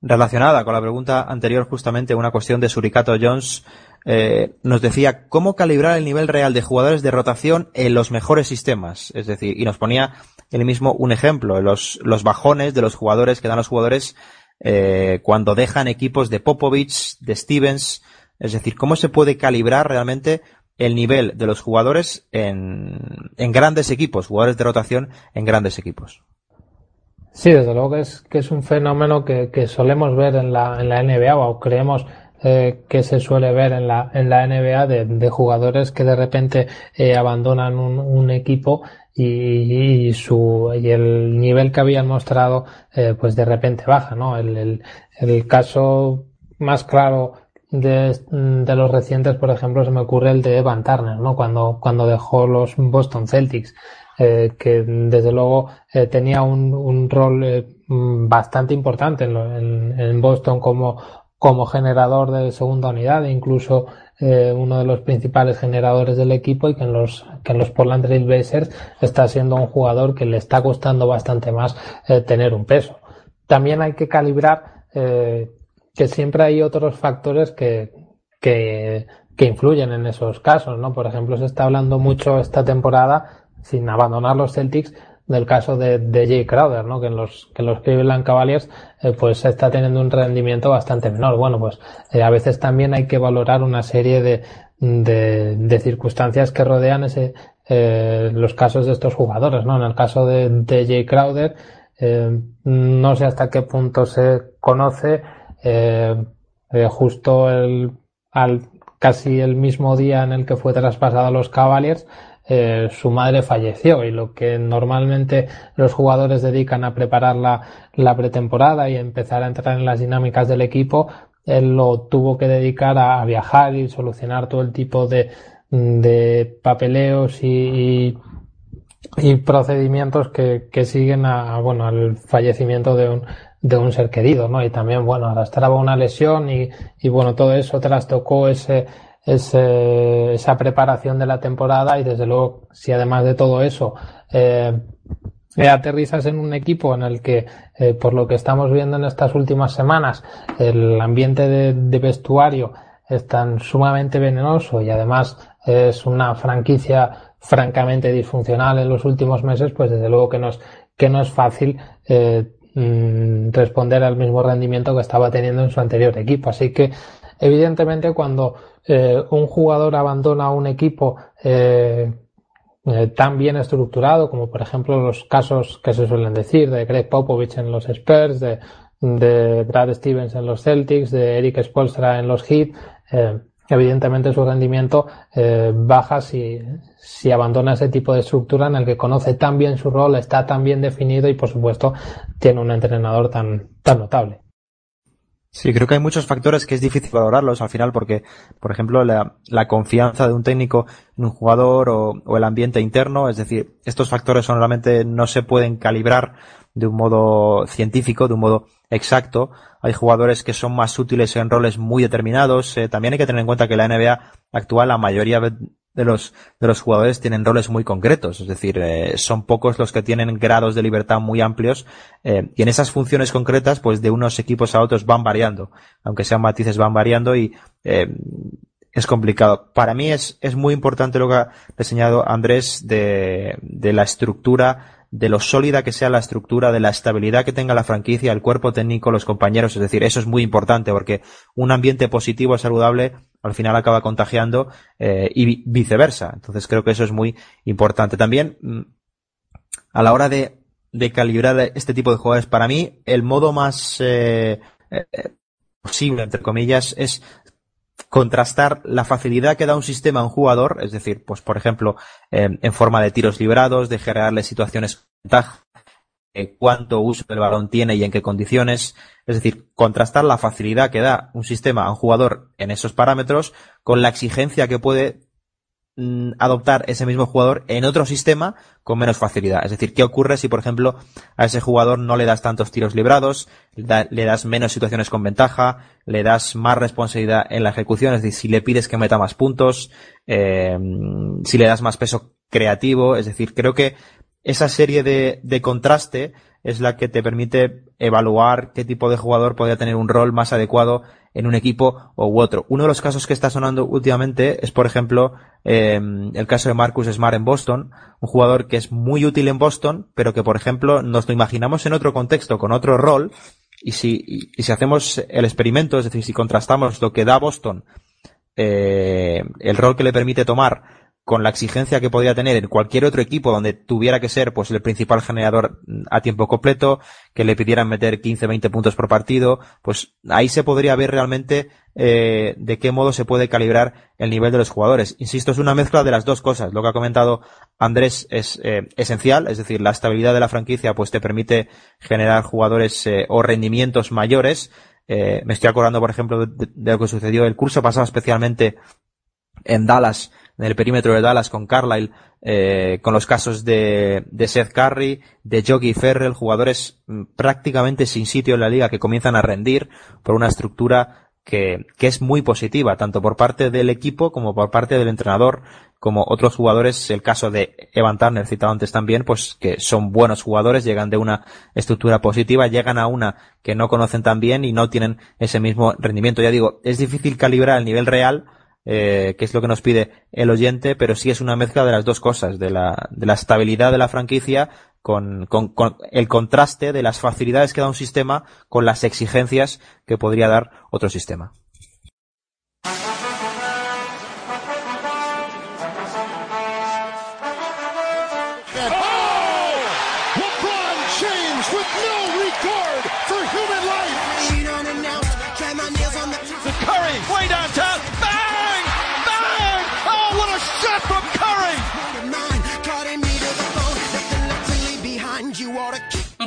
Relacionada con la pregunta anterior, justamente una cuestión de Suricato Jones, eh, nos decía cómo calibrar el nivel real de jugadores de rotación en los mejores sistemas. Es decir, y nos ponía él mismo un ejemplo, los, los bajones de los jugadores que dan los jugadores eh, cuando dejan equipos de Popovich, de Stevens. Es decir, cómo se puede calibrar realmente el nivel de los jugadores en, en grandes equipos, jugadores de rotación en grandes equipos. Sí, desde luego que es, que es un fenómeno que, que solemos ver en la, en la NBA o creemos eh, que se suele ver en la, en la NBA de, jugadores que de repente eh, abandonan un, un equipo y, y, su, y el nivel que habían mostrado eh, pues de repente baja, ¿no? El, el, el caso más claro de, de, los recientes, por ejemplo, se me ocurre el de Evan Turner, ¿no? Cuando, cuando dejó los Boston Celtics eh, que desde luego eh, tenía un, un rol eh, mm, bastante importante en, en, en, Boston como, como generador de segunda unidad e incluso uno de los principales generadores del equipo y que en los, que en los Portland Trail Blazers está siendo un jugador que le está costando bastante más tener un peso. También hay que calibrar que siempre hay otros factores que, que, que influyen en esos casos, ¿no? Por ejemplo, se está hablando mucho esta temporada sin abandonar los Celtics, del caso de, Jay Crowder, ¿no? Que en los, que en los Cleveland Cavaliers, eh, pues está teniendo un rendimiento bastante menor. Bueno, pues eh, a veces también hay que valorar una serie de, de, de circunstancias que rodean ese, eh, los casos de estos jugadores, ¿no? En el caso de, de Jay Crowder, eh, no sé hasta qué punto se conoce, justo el, al, casi el mismo día en el que fue traspasado a los Cavaliers, eh, su madre falleció y lo que normalmente los jugadores dedican a preparar la, la, pretemporada y empezar a entrar en las dinámicas del equipo, él lo tuvo que dedicar a, viajar y solucionar todo el tipo de, de papeleos y, y, y procedimientos que, que siguen a, bueno, al fallecimiento de un, de un ser querido, ¿no? Y también, bueno, arrastraba una lesión y, y bueno, todo eso trastocó ese, esa preparación de la temporada y desde luego si además de todo eso eh, aterrizas en un equipo en el que eh, por lo que estamos viendo en estas últimas semanas el ambiente de, de, vestuario es tan sumamente venenoso y además es una franquicia francamente disfuncional en los últimos meses pues desde luego que no es, que no es fácil eh, mm, responder al mismo rendimiento que estaba teniendo en su anterior equipo. Así que evidentemente cuando eh, un jugador abandona un equipo eh, eh, tan bien estructurado como por ejemplo los casos que se suelen decir de Greg Popovich en los Spurs, de, Brad Stevens en los Celtics, de Eric Spolstra en los Heat, eh, evidentemente su rendimiento eh, baja si, si abandona ese tipo de estructura en el que conoce tan bien su rol, está tan bien definido y por supuesto tiene un entrenador tan, tan notable. Sí, creo que hay muchos factores que es difícil valorarlos al final porque, por ejemplo, la, la confianza de un técnico en un jugador o, o, el ambiente interno, es decir, estos factores normalmente no se pueden calibrar de un modo científico, de un modo exacto. Hay jugadores que son más útiles en roles muy determinados. Eh, también hay que tener en cuenta que la NBA actual, la mayoría de los, de los jugadores tienen roles muy concretos, es decir, eh, son pocos los que tienen grados de libertad muy amplios eh, y en esas funciones concretas, pues de unos equipos a otros van variando, aunque sean matices van variando y eh, es complicado. Para mí es, es muy importante lo que ha enseñado Andrés de, de la estructura de lo sólida que sea la estructura, de la estabilidad que tenga la franquicia, el cuerpo técnico, los compañeros. Es decir, eso es muy importante porque un ambiente positivo saludable al final acaba contagiando eh, y viceversa. Entonces creo que eso es muy importante. También mm, a la hora de de calibrar este tipo de jugadores. Para mí, el modo más eh, eh, posible, entre comillas, es contrastar la facilidad que da un sistema a un jugador, es decir, pues por ejemplo, en forma de tiros librados, de generarle situaciones ventaja, cuánto uso del balón tiene y en qué condiciones. Es decir, contrastar la facilidad que da un sistema a un jugador en esos parámetros con la exigencia que puede adoptar ese mismo jugador en otro sistema con menos facilidad. Es decir, ¿qué ocurre si, por ejemplo, a ese jugador no le das tantos tiros librados, le das menos situaciones con ventaja, le das más responsabilidad en la ejecución, es decir, si le pides que meta más puntos, eh, si le das más peso creativo, es decir, creo que esa serie de, de contraste es la que te permite evaluar qué tipo de jugador podría tener un rol más adecuado en un equipo u otro. Uno de los casos que está sonando últimamente es, por ejemplo, eh, el caso de Marcus Smart en Boston, un jugador que es muy útil en Boston, pero que, por ejemplo, nos lo imaginamos en otro contexto, con otro rol, y si, y, si hacemos el experimento, es decir, si contrastamos lo que da Boston, eh, el rol que le permite tomar con la exigencia que podría tener en cualquier otro equipo donde tuviera que ser pues el principal generador a tiempo completo, que le pidieran meter 15, 20 puntos por partido, pues ahí se podría ver realmente eh, de qué modo se puede calibrar el nivel de los jugadores. Insisto, es una mezcla de las dos cosas. Lo que ha comentado Andrés es eh, esencial, es decir, la estabilidad de la franquicia pues te permite generar jugadores eh, o rendimientos mayores. Eh, me estoy acordando, por ejemplo, de, de lo que sucedió el curso pasado especialmente en Dallas en el perímetro de Dallas con Carlisle, eh, con los casos de, de Seth Curry, de Jockey Ferrell, jugadores mm, prácticamente sin sitio en la liga que comienzan a rendir por una estructura que, que es muy positiva, tanto por parte del equipo como por parte del entrenador, como otros jugadores, el caso de Evan Turner citado antes también, pues que son buenos jugadores, llegan de una estructura positiva, llegan a una que no conocen tan bien y no tienen ese mismo rendimiento. Ya digo, es difícil calibrar el nivel real, eh, que es lo que nos pide el oyente, pero sí es una mezcla de las dos cosas, de la, de la estabilidad de la franquicia con, con, con, el contraste de las facilidades que da un sistema con las exigencias que podría dar otro sistema.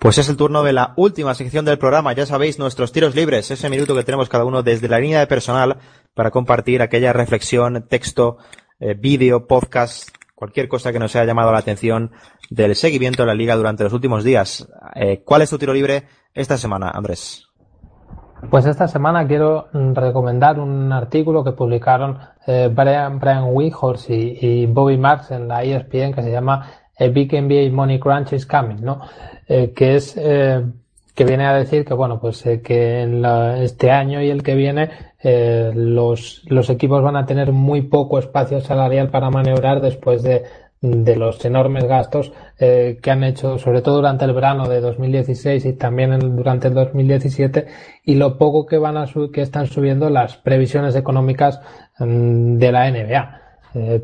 Pues es el turno de la última sección del programa. Ya sabéis, nuestros tiros libres, ese minuto que tenemos cada uno desde la línea de personal para compartir aquella reflexión, texto, eh, vídeo, podcast, cualquier cosa que nos haya llamado la atención del seguimiento de la liga durante los últimos días. Eh, ¿Cuál es tu tiro libre esta semana, Andrés? Pues esta semana quiero recomendar un artículo que publicaron eh, Brian, Brian y, y Bobby Marks en la ESPN que se llama A Big NBA Money Crunch is Coming, ¿no? Eh, que es eh, que viene a decir que bueno pues eh, que en este año y el que viene los, los equipos van a tener muy poco espacio salarial para maniobrar después de, de los enormes gastos que han hecho sobre todo durante el verano de 2016 y también durante el 2017 y lo poco que van a que están subiendo las previsiones económicas mm, de la NBA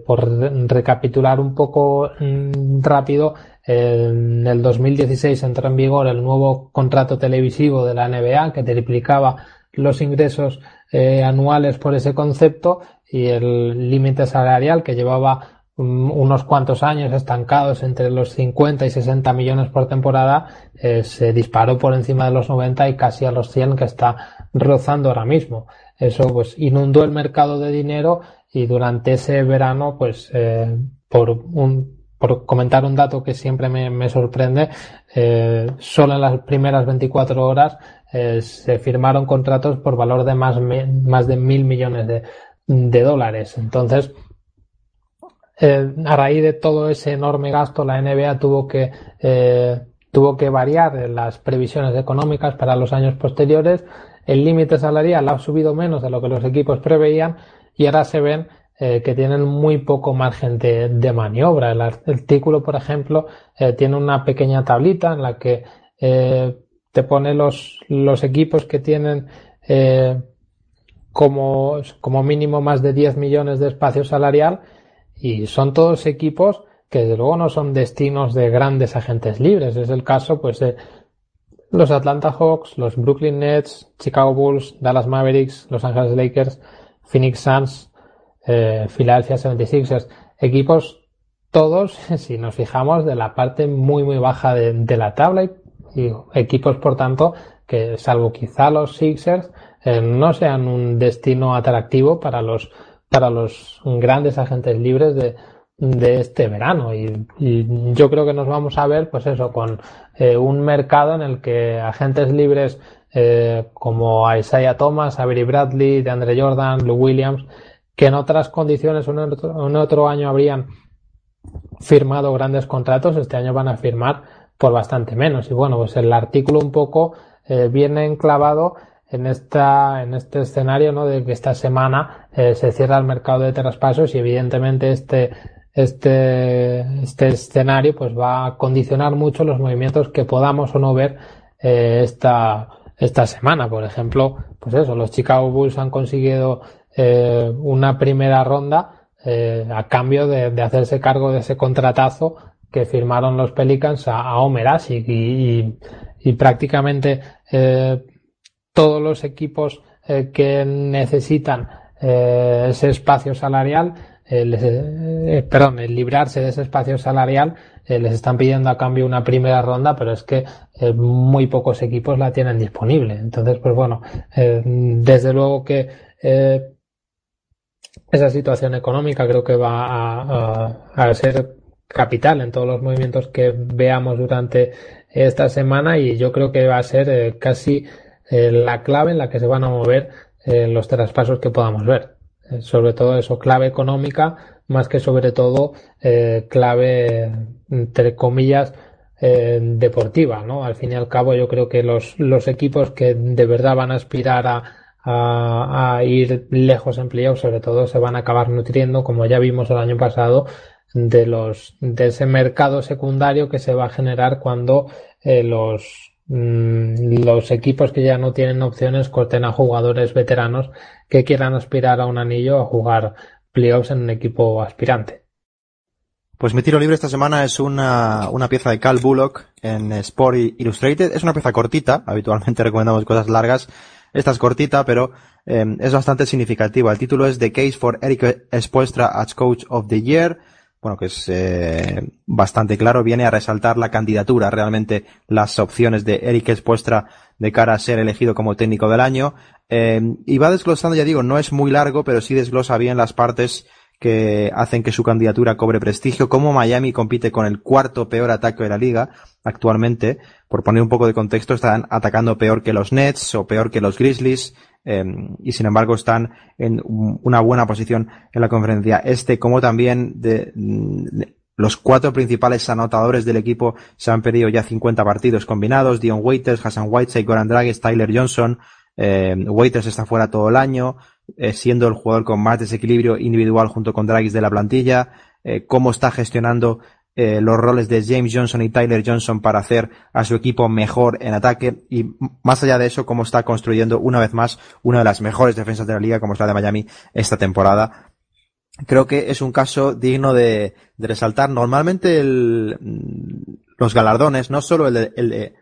por recapitular un poco mm, rápido en el 2016 entró en vigor el nuevo contrato televisivo de la NBA que triplicaba los ingresos eh, anuales por ese concepto y el límite salarial que llevaba unos cuantos años estancados entre los 50 y 60 millones por temporada, eh, se disparó por encima de los 90 y casi a los 100 que está rozando ahora mismo. Eso pues inundó el mercado de dinero y durante ese verano pues eh, por un por comentar un dato que siempre me, sorprende, eh, solo en las primeras 24 horas eh, se firmaron contratos por valor de más, más de mil millones de, de dólares. Entonces, a raíz de todo ese enorme gasto, la NBA tuvo que, tuvo que variar las previsiones económicas para los años posteriores. El límite salarial ha subido menos de lo que los equipos preveían y ahora se ven eh, que tienen muy poco margen de, de maniobra. El artículo, por ejemplo, eh, tiene una pequeña tablita en la que eh, te pone los, los equipos que tienen como, como mínimo más de 10 millones de espacio salarial y son todos equipos que desde luego no son destinos de grandes agentes libres. Es el caso pues de los Atlanta Hawks, los Brooklyn Nets, Chicago Bulls, Dallas Mavericks, Los Angeles Lakers, Phoenix Suns, eh, Philadelphia 76ers, equipos todos, si nos fijamos, de la parte muy muy baja de, la tabla y, equipos, por tanto, que salvo quizá los Sixers, eh, no sean un destino atractivo para los, para los grandes agentes libres de, de este verano. Y, yo creo que nos vamos a ver pues eso con eh, un mercado en el que agentes libres eh, como Isaiah Thomas, Avery Bradley, de Andre Jordan, Lou Williams que en otras condiciones en otro, en otro año habrían firmado grandes contratos, este año van a firmar por bastante menos. Y bueno, pues el artículo un poco eh, viene enclavado en esta en este escenario no de que esta semana eh, se cierra el mercado de traspasos y evidentemente este este este escenario pues va a condicionar mucho los movimientos que podamos o no ver esta esta semana por ejemplo pues eso los Chicago Bulls han conseguido eh, una primera ronda eh, a cambio de, hacerse cargo de ese contratazo que firmaron los Pelicans a, a Omer y, y, prácticamente eh, todos los equipos que necesitan ese espacio salarial les, perdón, el librarse de ese espacio salarial, les están pidiendo a cambio una primera ronda, pero es que muy pocos equipos la tienen disponible. Entonces, pues bueno, desde luego que esa situación económica creo que va a, ser capital en todos los movimientos que veamos durante esta semana y yo creo que va a ser eh, casi eh, la clave en la que se van a mover eh, los traspasos que podamos ver. Sobre todo eso, clave económica, más que sobre todo clave, entre comillas, deportiva, ¿no? Al fin y al cabo, yo creo que los, los equipos que de verdad van a aspirar a, a, ir lejos en sobre todo se van a acabar nutriendo, como ya vimos el año pasado, de los de ese mercado secundario que se va a generar cuando eh, los los equipos que ya no tienen opciones corten a jugadores veteranos que quieran aspirar a un anillo a jugar playoffs en un equipo aspirante. Pues mi tiro libre esta semana es una, una pieza de Cal Bullock en Sport Illustrated. Es una pieza cortita, habitualmente recomendamos cosas largas, esta es cortita, pero em, es bastante significativa. El título es The Case for Eric Espuestra as Coach of the Year. Bueno, que es eh, bastante claro, viene a resaltar la candidatura, realmente las opciones de Eric Espuestra de cara a ser elegido como técnico del año. Em, y va desglosando, ya digo, no es muy largo, pero sí desglosa bien las partes que hacen que su candidatura cobre prestigio, como Miami compite con el cuarto peor ataque de la liga actualmente, por poner un poco de contexto, están atacando peor que los Nets o peor que los Grizzlies, em, y sin embargo están en una buena posición en la conferencia este, como también de, los cuatro principales anotadores del equipo se han perdido ya 50 partidos combinados, Dion Waiters, Hassan Whiteside, Goran Dragic, Tyler Johnson, eh, Waiters está fuera todo el año, eh, siendo el jugador con más desequilibrio individual junto con Dragis de la plantilla, eh, cómo está gestionando eh, los roles de James Johnson y Tyler Johnson para hacer a su equipo mejor en ataque y más allá de eso, cómo está construyendo una vez más una de las mejores defensas de la liga como es la de Miami esta temporada. Creo que es un caso digno de, resaltar. Normalmente los galardones, no solo el de, el de,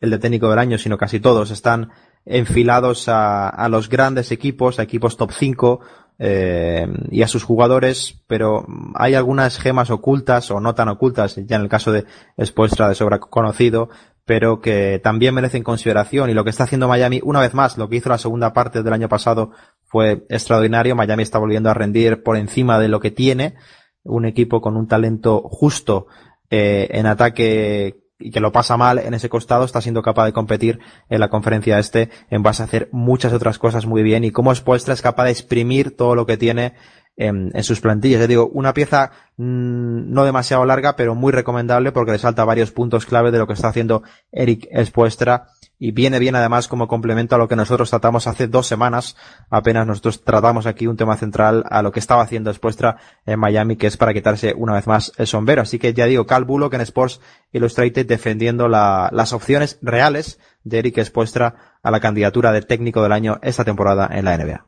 el de técnico del año, sino casi todos están enfilados a, a los grandes equipos, a equipos top 5, eh, y a sus jugadores, pero hay algunas gemas ocultas o no tan ocultas, ya en el caso de Spoelstra de sobra conocido, pero que también merecen consideración. Y lo que está haciendo Miami una vez más, lo que hizo la segunda parte del año pasado fue extraordinario, Miami está volviendo a rendir por encima de lo que tiene, un equipo con un talento justo eh, en ataque y que lo pasa mal en ese costado, está siendo capaz de competir en la conferencia este en base a hacer muchas otras cosas muy bien. Y cómo Spoelstra es capaz de exprimir todo lo que tiene en, sus plantillas. Ya digo, una pieza mmm, no demasiado larga, pero muy recomendable porque le salta varios puntos clave de lo que está haciendo Eric Spoelstra y viene bien además como complemento a lo que nosotros tratamos hace dos semanas. Apenas nosotros tratamos aquí un tema central a lo que estaba haciendo Spoelstra en Miami, que es para quitarse una vez más el sombrero. Así que ya digo, Cal Bullock en Sports Illustrated defendiendo la, las opciones reales de Eric Spoelstra a la candidatura de técnico del año esta temporada en la NBA.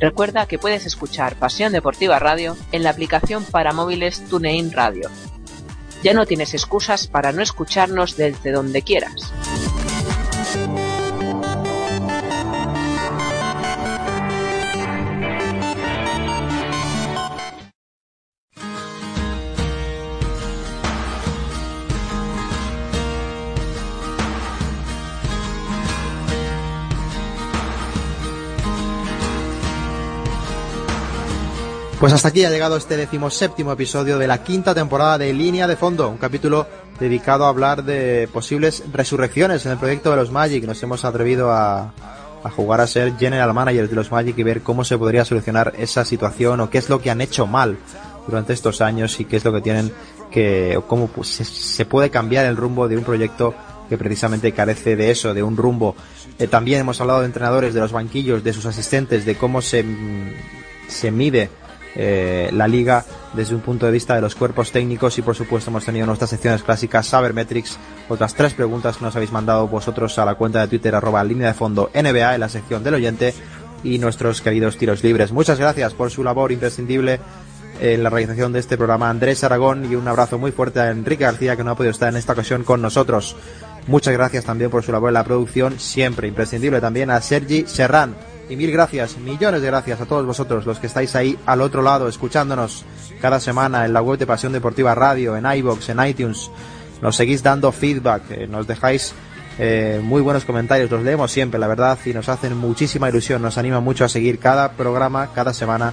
Recuerda que puedes escuchar Pasión Deportiva Radio en la aplicación para móviles TuneIn Radio ya no tienes excusas para no escucharnos desde donde quieras. Pues hasta aquí ha llegado este decimoséptimo episodio de la quinta temporada de Línea de Fondo, un capítulo dedicado a hablar de posibles resurrecciones en el proyecto de los Magic. Nos hemos atrevido a, jugar a ser general managers de los Magic y ver cómo se podría solucionar esa situación o qué es lo que han hecho mal durante estos años y qué es lo que tienen que, o cómo se, se puede cambiar el rumbo de un proyecto que precisamente carece de eso, de un rumbo. Eh, también hemos hablado de entrenadores, de los banquillos, de sus asistentes, de cómo se, se mide eh, la liga desde un punto de vista de los cuerpos técnicos y por supuesto hemos tenido nuestras secciones clásicas Sabermetrics, otras tres preguntas que nos habéis mandado vosotros a la cuenta de Twitter arroba línea de fondo NBA en la sección del oyente y nuestros queridos tiros libres. Muchas gracias por su labor imprescindible en la realización de este programa Andrés Aragón y un abrazo muy fuerte a Enrique García que no ha podido estar en esta ocasión con nosotros. Muchas gracias también por su labor en la producción, siempre imprescindible también a Sergi Serrán y mil gracias, millones de gracias a todos vosotros, los que estáis ahí al otro lado, escuchándonos cada semana en la web de Pasión Deportiva Radio, en iBox, en iTunes. Nos seguís dando feedback, eh, nos dejáis eh, muy buenos comentarios, los leemos siempre, la verdad, y nos hacen muchísima ilusión, nos anima mucho a seguir cada programa, cada semana,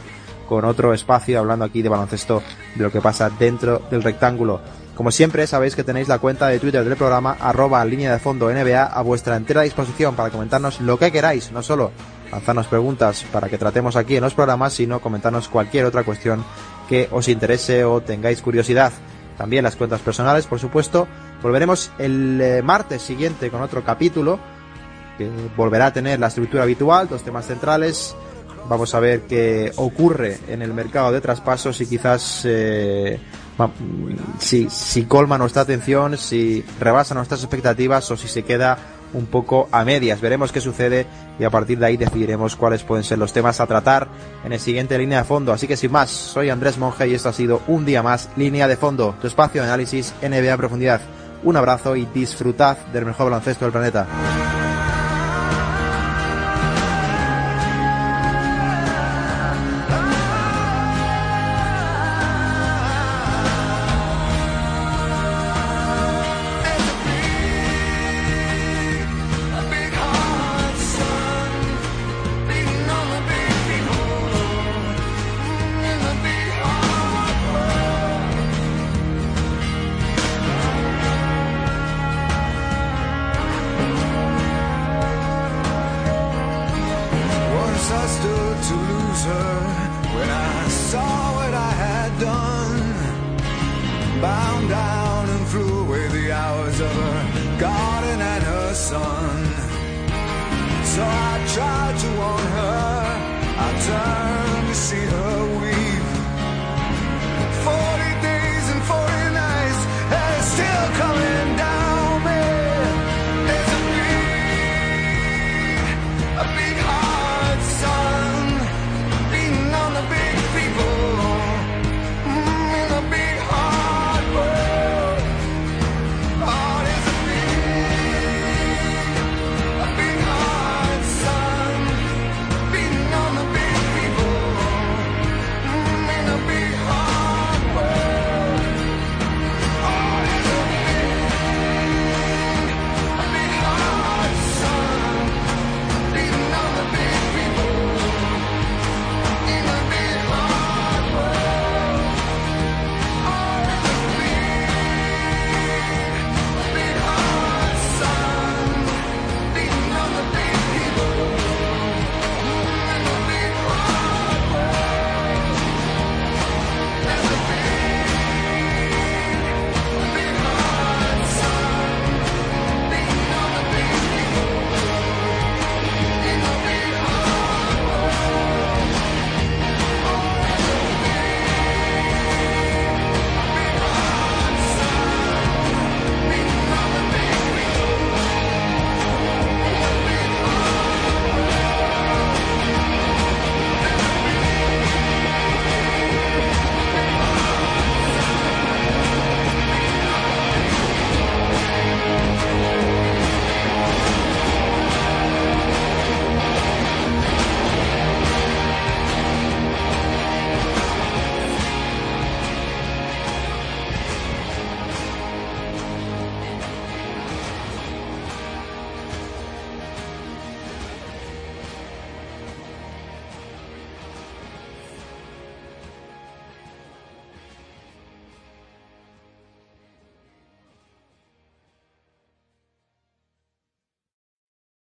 con otro espacio, hablando aquí de baloncesto, de lo que pasa dentro del rectángulo. Como siempre, sabéis que tenéis la cuenta de Twitter del programa, arroba línea de fondo NBA, a vuestra entera disposición para comentarnos lo que queráis, no solo lanzarnos preguntas para que tratemos aquí en los programas, sino comentarnos cualquier otra cuestión que os interese o tengáis curiosidad. También las cuentas personales, por supuesto. Volveremos el eh, martes siguiente con otro capítulo que volverá a tener la estructura habitual, dos temas centrales. Vamos a ver qué ocurre en el mercado de traspasos y quizás eh, si, si colma nuestra atención, si rebasa nuestras expectativas o si se queda un poco a medias. Veremos qué sucede y a partir de ahí decidiremos cuáles pueden ser los temas a tratar en el siguiente línea de fondo. Así que sin más, soy Andrés Monge y esto ha sido un día más Línea de Fondo, tu espacio de análisis NBA profundidad. Un abrazo y disfrutad del mejor baloncesto del planeta.